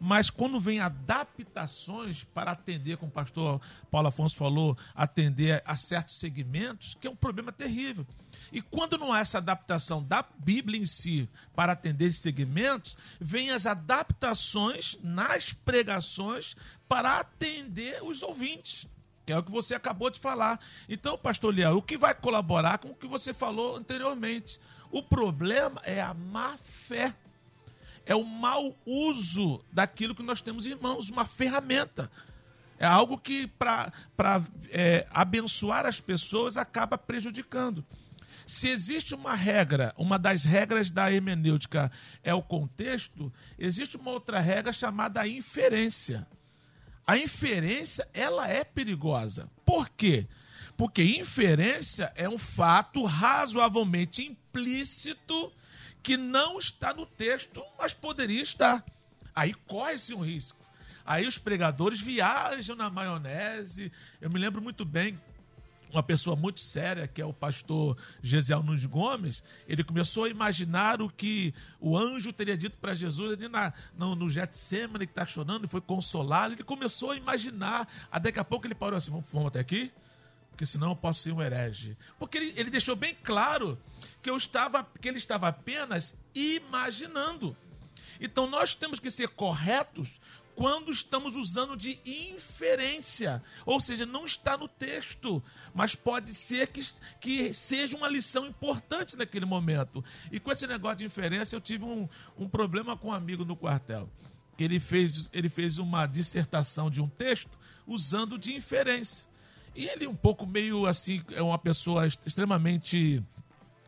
mas quando vem adaptações para atender, como o pastor Paulo Afonso falou, atender a certos segmentos, que é um problema terrível. E quando não há essa adaptação da Bíblia em si para atender esses segmentos, vem as adaptações nas pregações para atender os ouvintes, que é o que você acabou de falar. Então, pastor Leal, o que vai colaborar com o que você falou anteriormente? O problema é a má fé. É o mau uso daquilo que nós temos em mãos, uma ferramenta. É algo que, para é, abençoar as pessoas, acaba prejudicando. Se existe uma regra, uma das regras da hermenêutica é o contexto, existe uma outra regra chamada inferência a inferência ela é perigosa. Por quê? Porque inferência é um fato razoavelmente implícito que não está no texto, mas poderia estar. Aí corre-se um risco. Aí os pregadores viajam na maionese. Eu me lembro muito bem uma pessoa muito séria, que é o pastor Gesiel Nunes Gomes, ele começou a imaginar o que o anjo teria dito para Jesus ali na, no, no Getsemane, que está chorando, e foi consolado. Ele começou a imaginar. Aí daqui a pouco ele parou assim: vamos, vamos até aqui? Porque senão eu posso ser um herege. Porque ele, ele deixou bem claro que, eu estava, que ele estava apenas imaginando. Então nós temos que ser corretos quando estamos usando de inferência. Ou seja, não está no texto, mas pode ser que, que seja uma lição importante naquele momento. E com esse negócio de inferência, eu tive um, um problema com um amigo no quartel. Ele fez, ele fez uma dissertação de um texto usando de inferência. E ele, um pouco meio assim, é uma pessoa extremamente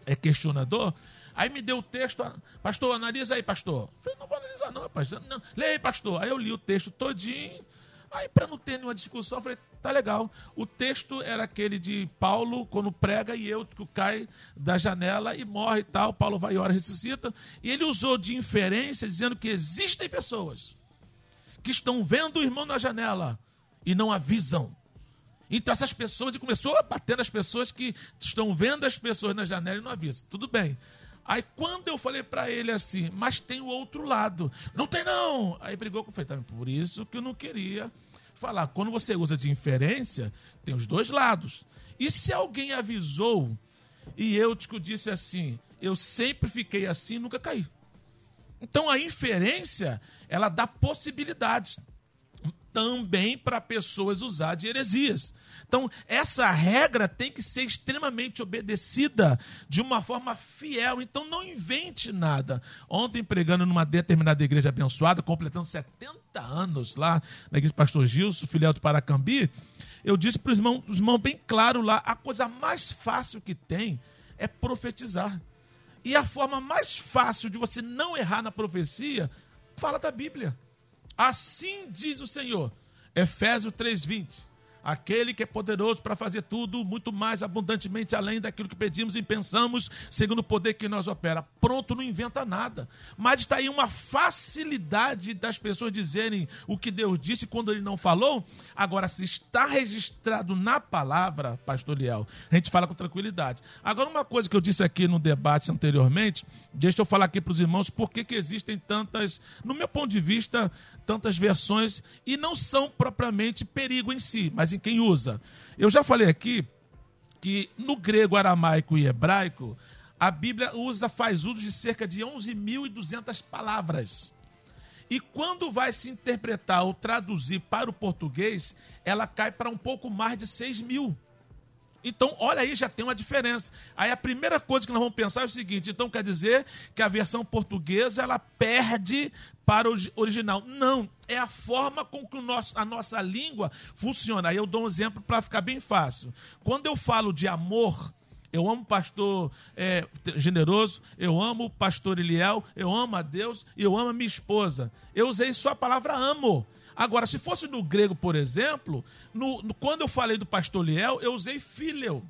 é, questionador. Aí me deu o texto, pastor, analisa aí, pastor. Eu falei, não vou analisar, não, pastor. Não, leia aí, pastor. Aí eu li o texto todinho. Aí, para não ter nenhuma discussão, falei, tá legal. O texto era aquele de Paulo, quando prega, e eu que cai da janela e morre e tal. Paulo vai e ora, ressuscita. E ele usou de inferência, dizendo que existem pessoas que estão vendo o irmão na janela e não avisam. Então essas pessoas, e começou a bater nas pessoas que estão vendo as pessoas na janela e não avisam. Tudo bem. Aí quando eu falei para ele assim, mas tem o outro lado. Não tem não. Aí brigou com o tá, Por isso que eu não queria falar. Quando você usa de inferência, tem os dois lados. E se alguém avisou e eu te disse assim, eu sempre fiquei assim, nunca caí. Então a inferência, ela dá possibilidades também para pessoas usar de heresias. Então, essa regra tem que ser extremamente obedecida de uma forma fiel. Então, não invente nada. Ontem, pregando numa determinada igreja abençoada, completando 70 anos lá, na igreja do pastor Gilson, filial do Paracambi, eu disse para os irmãos, os irmãos bem claro lá, a coisa mais fácil que tem é profetizar. E a forma mais fácil de você não errar na profecia, fala da Bíblia. Assim diz o Senhor. Efésios 3:20 aquele que é poderoso para fazer tudo muito mais abundantemente além daquilo que pedimos e pensamos, segundo o poder que nós opera. Pronto, não inventa nada. Mas está aí uma facilidade das pessoas dizerem o que Deus disse quando ele não falou. Agora, se está registrado na palavra, pastor Liel, a gente fala com tranquilidade. Agora, uma coisa que eu disse aqui no debate anteriormente, deixa eu falar aqui para os irmãos por que existem tantas, no meu ponto de vista, tantas versões e não são propriamente perigo em si, mas em quem usa. Eu já falei aqui que no grego, aramaico e hebraico, a Bíblia usa, faz uso de cerca de 11.200 palavras. E quando vai se interpretar ou traduzir para o português, ela cai para um pouco mais de 6 mil. Então, olha aí, já tem uma diferença. Aí a primeira coisa que nós vamos pensar é o seguinte: então quer dizer que a versão portuguesa ela perde para o original. Não, é a forma com que o nosso, a nossa língua funciona. Aí eu dou um exemplo para ficar bem fácil. Quando eu falo de amor, eu amo o pastor é, generoso, eu amo o pastor Eliel, eu amo a Deus eu amo a minha esposa. Eu usei só a palavra amo. Agora, se fosse no grego, por exemplo, no, no, quando eu falei do pastor Liel, eu usei fileu.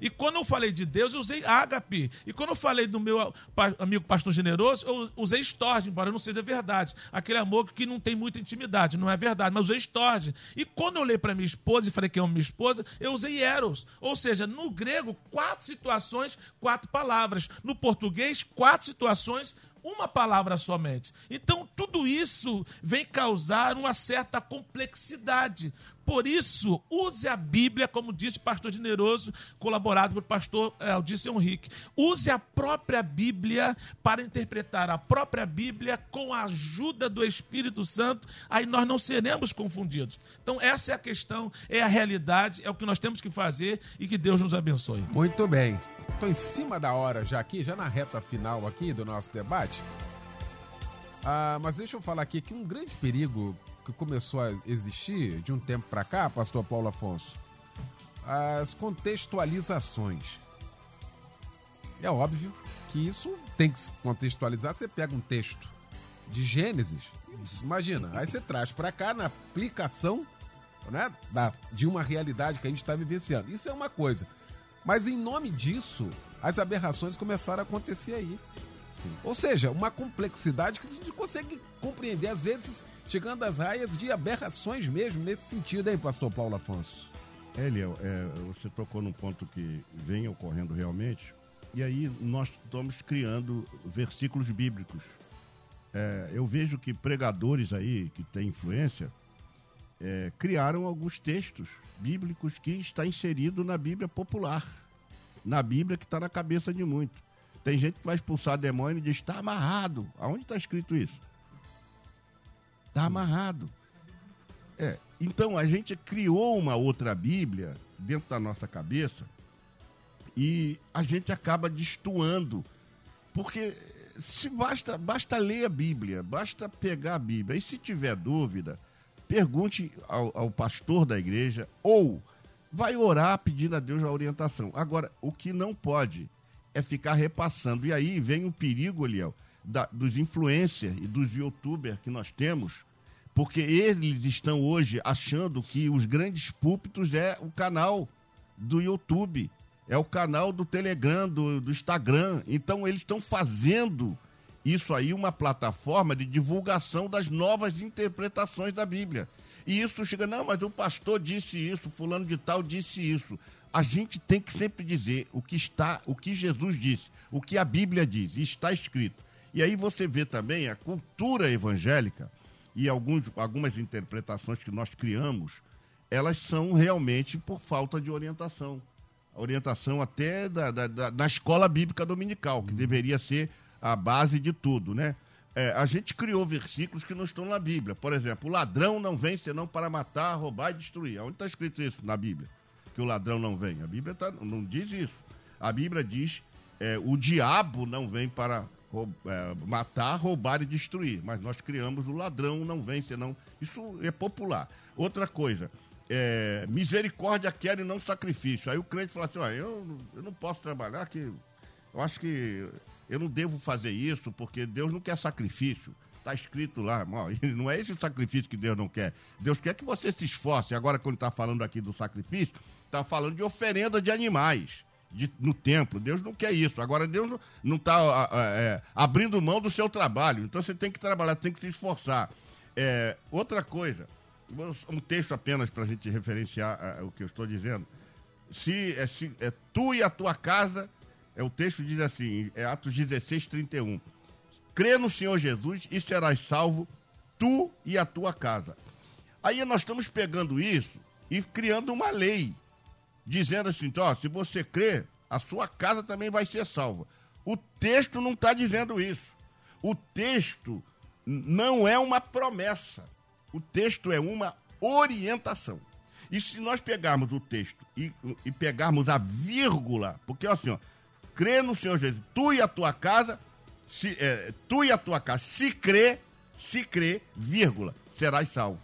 E quando eu falei de Deus, eu usei ágape. E quando eu falei do meu amigo pastor generoso, eu usei estorge, embora não seja verdade. Aquele amor que não tem muita intimidade, não é verdade, mas usei estorge. E quando eu olhei para minha esposa e falei que é minha esposa, eu usei eros. Ou seja, no grego, quatro situações, quatro palavras. No português, quatro situações, uma palavra somente. Então, tudo isso vem causar uma certa complexidade. Por isso, use a Bíblia, como disse o pastor generoso, colaborado pelo pastor Aldice Henrique. Use a própria Bíblia para interpretar a própria Bíblia com a ajuda do Espírito Santo, aí nós não seremos confundidos. Então, essa é a questão, é a realidade, é o que nós temos que fazer e que Deus nos abençoe. Muito bem. Estou em cima da hora já aqui, já na reta final aqui do nosso debate. Ah, mas deixa eu falar aqui que um grande perigo que começou a existir de um tempo para cá, pastor Paulo Afonso, as contextualizações. É óbvio que isso tem que se contextualizar. Você pega um texto de Gênesis, imagina, aí você traz para cá na aplicação né, da, de uma realidade que a gente está vivenciando. Isso é uma coisa. Mas em nome disso, as aberrações começaram a acontecer aí. Ou seja, uma complexidade que a gente consegue compreender, às vezes, chegando às raias de aberrações mesmo, nesse sentido, hein, pastor Paulo Afonso? Eliel, é, você tocou num ponto que vem ocorrendo realmente, e aí nós estamos criando versículos bíblicos. É, eu vejo que pregadores aí que têm influência é, criaram alguns textos bíblicos que está inserido na Bíblia popular, na Bíblia que está na cabeça de muitos. Tem gente que vai expulsar demônio e diz está amarrado. Aonde está escrito isso? Está amarrado. É, então a gente criou uma outra Bíblia dentro da nossa cabeça e a gente acaba destoando. Porque se basta, basta ler a Bíblia, basta pegar a Bíblia. E se tiver dúvida, pergunte ao, ao pastor da igreja ou vai orar pedindo a Deus a orientação. Agora, o que não pode é ficar repassando. E aí vem o perigo, Eliel, da, dos influencers e dos youtubers que nós temos porque eles estão hoje achando que os grandes púlpitos é o canal do YouTube, é o canal do Telegram, do, do Instagram. Então eles estão fazendo isso aí uma plataforma de divulgação das novas interpretações da Bíblia. E isso chega, não, mas o pastor disse isso, fulano de tal disse isso. A gente tem que sempre dizer o que está, o que Jesus disse, o que a Bíblia diz, está escrito. E aí você vê também a cultura evangélica e alguns, algumas interpretações que nós criamos, elas são realmente por falta de orientação. A orientação até da, da, da, da escola bíblica dominical, que deveria ser a base de tudo, né? É, a gente criou versículos que não estão na Bíblia. Por exemplo, o ladrão não vem senão para matar, roubar e destruir. Onde está escrito isso na Bíblia? Que o ladrão não vem. A Bíblia tá, não diz isso. A Bíblia diz é, o diabo não vem para é, matar, roubar e destruir. Mas nós criamos o ladrão não vem, senão. Isso é popular. Outra coisa, é, misericórdia quer e não sacrifício. Aí o crente fala assim: ó, eu, eu não posso trabalhar, que eu acho que eu não devo fazer isso, porque Deus não quer sacrifício. Está escrito lá, não é esse o sacrifício que Deus não quer. Deus quer que você se esforce. Agora, quando está falando aqui do sacrifício, está falando de oferenda de animais de, no templo. Deus não quer isso. Agora, Deus não está é, abrindo mão do seu trabalho. Então, você tem que trabalhar, tem que se esforçar. É, outra coisa, um texto apenas para a gente referenciar é, o que eu estou dizendo. Se, é, se é, tu e a tua casa, é, o texto diz assim, é Atos 16, 31. Crê no Senhor Jesus e serás salvo, tu e a tua casa. Aí nós estamos pegando isso e criando uma lei dizendo assim: ó, se você crê, a sua casa também vai ser salva. O texto não está dizendo isso. O texto não é uma promessa. O texto é uma orientação. E se nós pegarmos o texto e, e pegarmos a vírgula, porque assim, ó, crê no Senhor Jesus, tu e a tua casa, se, é, tu e a tua casa, se crê, se crê, vírgula, serás salvo.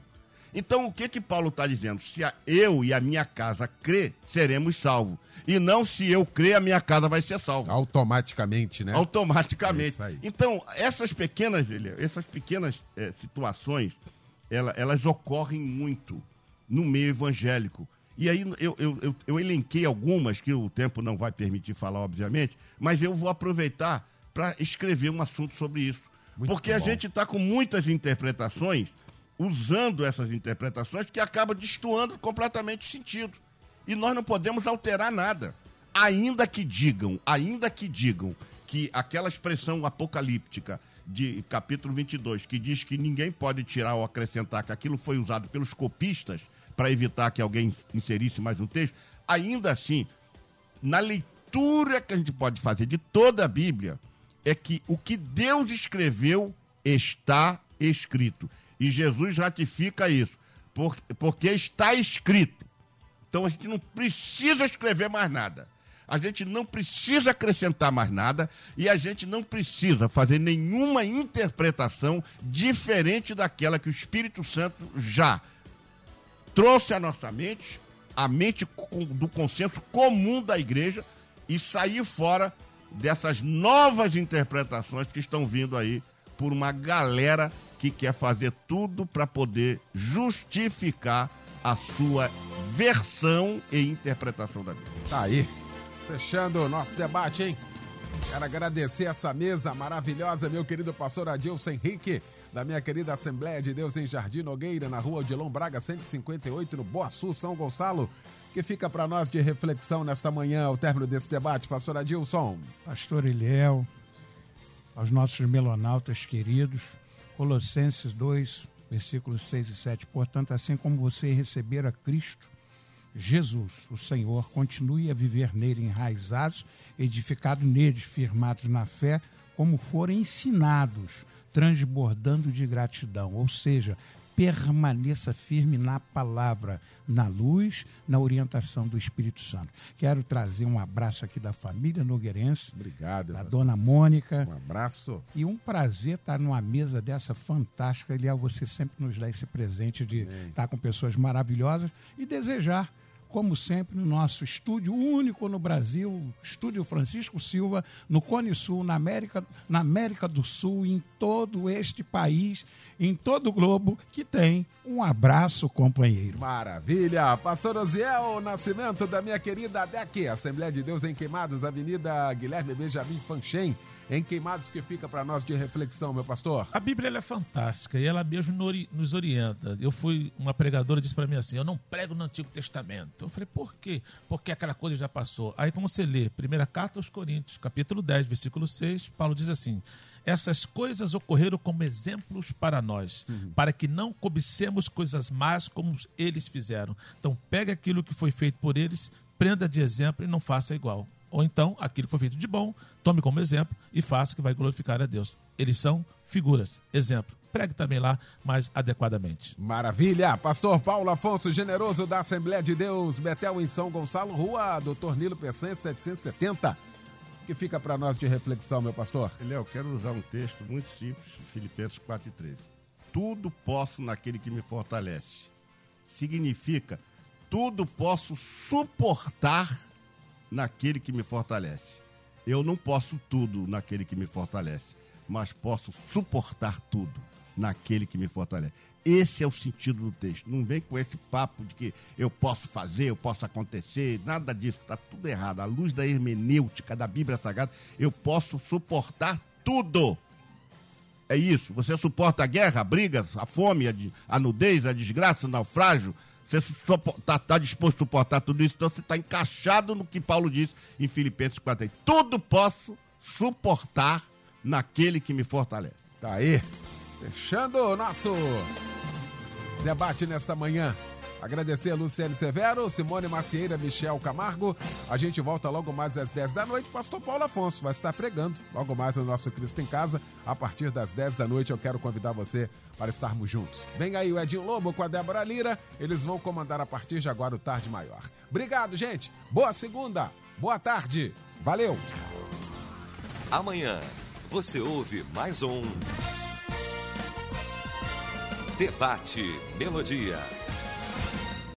Então, o que que Paulo está dizendo? Se eu e a minha casa crê, seremos salvos. E não se eu crer, a minha casa vai ser salva. Automaticamente, né? Automaticamente. É então, essas pequenas, essas pequenas é, situações, ela, elas ocorrem muito no meio evangélico. E aí eu, eu, eu, eu elenquei algumas que o tempo não vai permitir falar, obviamente, mas eu vou aproveitar para escrever um assunto sobre isso. Muito Porque bom. a gente está com muitas interpretações usando essas interpretações que acaba destoando completamente o sentido. E nós não podemos alterar nada. Ainda que digam, ainda que digam que aquela expressão apocalíptica de capítulo 22, que diz que ninguém pode tirar ou acrescentar que aquilo foi usado pelos copistas para evitar que alguém inserisse mais um texto, ainda assim, na leitura que a gente pode fazer de toda a Bíblia, é que o que Deus escreveu está escrito. E Jesus ratifica isso, porque está escrito. Então a gente não precisa escrever mais nada. A gente não precisa acrescentar mais nada e a gente não precisa fazer nenhuma interpretação diferente daquela que o Espírito Santo já trouxe à nossa mente, a mente do consenso comum da igreja e sair fora dessas novas interpretações que estão vindo aí por uma galera que quer fazer tudo para poder justificar a sua versão e interpretação da Bíblia. Tá aí. Fechando o nosso debate, hein? Quero agradecer essa mesa maravilhosa, meu querido pastor Adilson Henrique, da minha querida Assembleia de Deus em Jardim Nogueira, na rua Odilon Braga, 158, no Boa Sul, São Gonçalo, que fica para nós de reflexão nesta manhã, ao término desse debate. Pastor Adilson. Pastor Eliel, aos nossos melonautas queridos, Colossenses 2, versículos 6 e 7. Portanto, assim como você receber a Cristo, Jesus, o Senhor, continue a viver nele enraizados, edificados neles, firmados na fé, como forem ensinados, transbordando de gratidão. Ou seja, permaneça firme na palavra, na luz, na orientação do Espírito Santo. Quero trazer um abraço aqui da família Nogueirense. Obrigado. Da dona Mônica. Um abraço. E um prazer estar numa mesa dessa fantástica. Eliel, você sempre nos dá esse presente de Amém. estar com pessoas maravilhosas e desejar como sempre, no nosso estúdio único no Brasil, Estúdio Francisco Silva, no Cone Sul, na América, na América do Sul, em todo este país, em todo o globo, que tem um abraço, companheiro. Maravilha! Pastor Osiel Nascimento, da minha querida DEC, Assembleia de Deus em Queimados, Avenida Guilherme Benjamin Fanchen, em Queimados que fica para nós de reflexão, meu pastor? A Bíblia é fantástica e ela mesmo nos orienta. Eu fui, uma pregadora disse para mim assim: Eu não prego no Antigo Testamento. Eu falei: Por quê? Porque aquela coisa já passou. Aí, como você lê, primeira carta aos Coríntios, capítulo 10, versículo 6, Paulo diz assim: essas coisas ocorreram como exemplos para nós, uhum. para que não cobicemos coisas más como eles fizeram. Então, pegue aquilo que foi feito por eles, prenda de exemplo e não faça igual. Ou então, aquilo que foi feito de bom, tome como exemplo e faça que vai glorificar a Deus. Eles são figuras, exemplo. Pregue também lá mais adequadamente. Maravilha! Pastor Paulo Afonso Generoso da Assembleia de Deus, Betel em São Gonçalo, Rua Doutor Nilo Peçanha, 770. Que fica para nós de reflexão, meu pastor? Léo, quero usar um texto muito simples, Filipenses 4 e 13. Tudo posso naquele que me fortalece. Significa, tudo posso suportar naquele que me fortalece. Eu não posso tudo naquele que me fortalece, mas posso suportar tudo naquele que me fortalece. Esse é o sentido do texto. Não vem com esse papo de que eu posso fazer, eu posso acontecer, nada disso. Está tudo errado. À luz da hermenêutica da Bíblia Sagrada, eu posso suportar tudo. É isso. Você suporta a guerra, a briga, a fome, a, nudez, a desgraça, o naufrágio, você está tá disposto a suportar tudo isso, então você está encaixado no que Paulo diz em Filipenses 4. Tudo posso suportar naquele que me fortalece. Tá aí. Fechando o nosso debate nesta manhã. Agradecer a Luciane Severo, Simone Macieira, Michel Camargo. A gente volta logo mais às 10 da noite. Pastor Paulo Afonso vai estar pregando logo mais no nosso Cristo em Casa. A partir das 10 da noite eu quero convidar você para estarmos juntos. Vem aí o Edinho Lobo com a Débora Lira. Eles vão comandar a partir de agora o Tarde Maior. Obrigado, gente. Boa segunda. Boa tarde. Valeu. Amanhã você ouve mais um. Debate Melodia.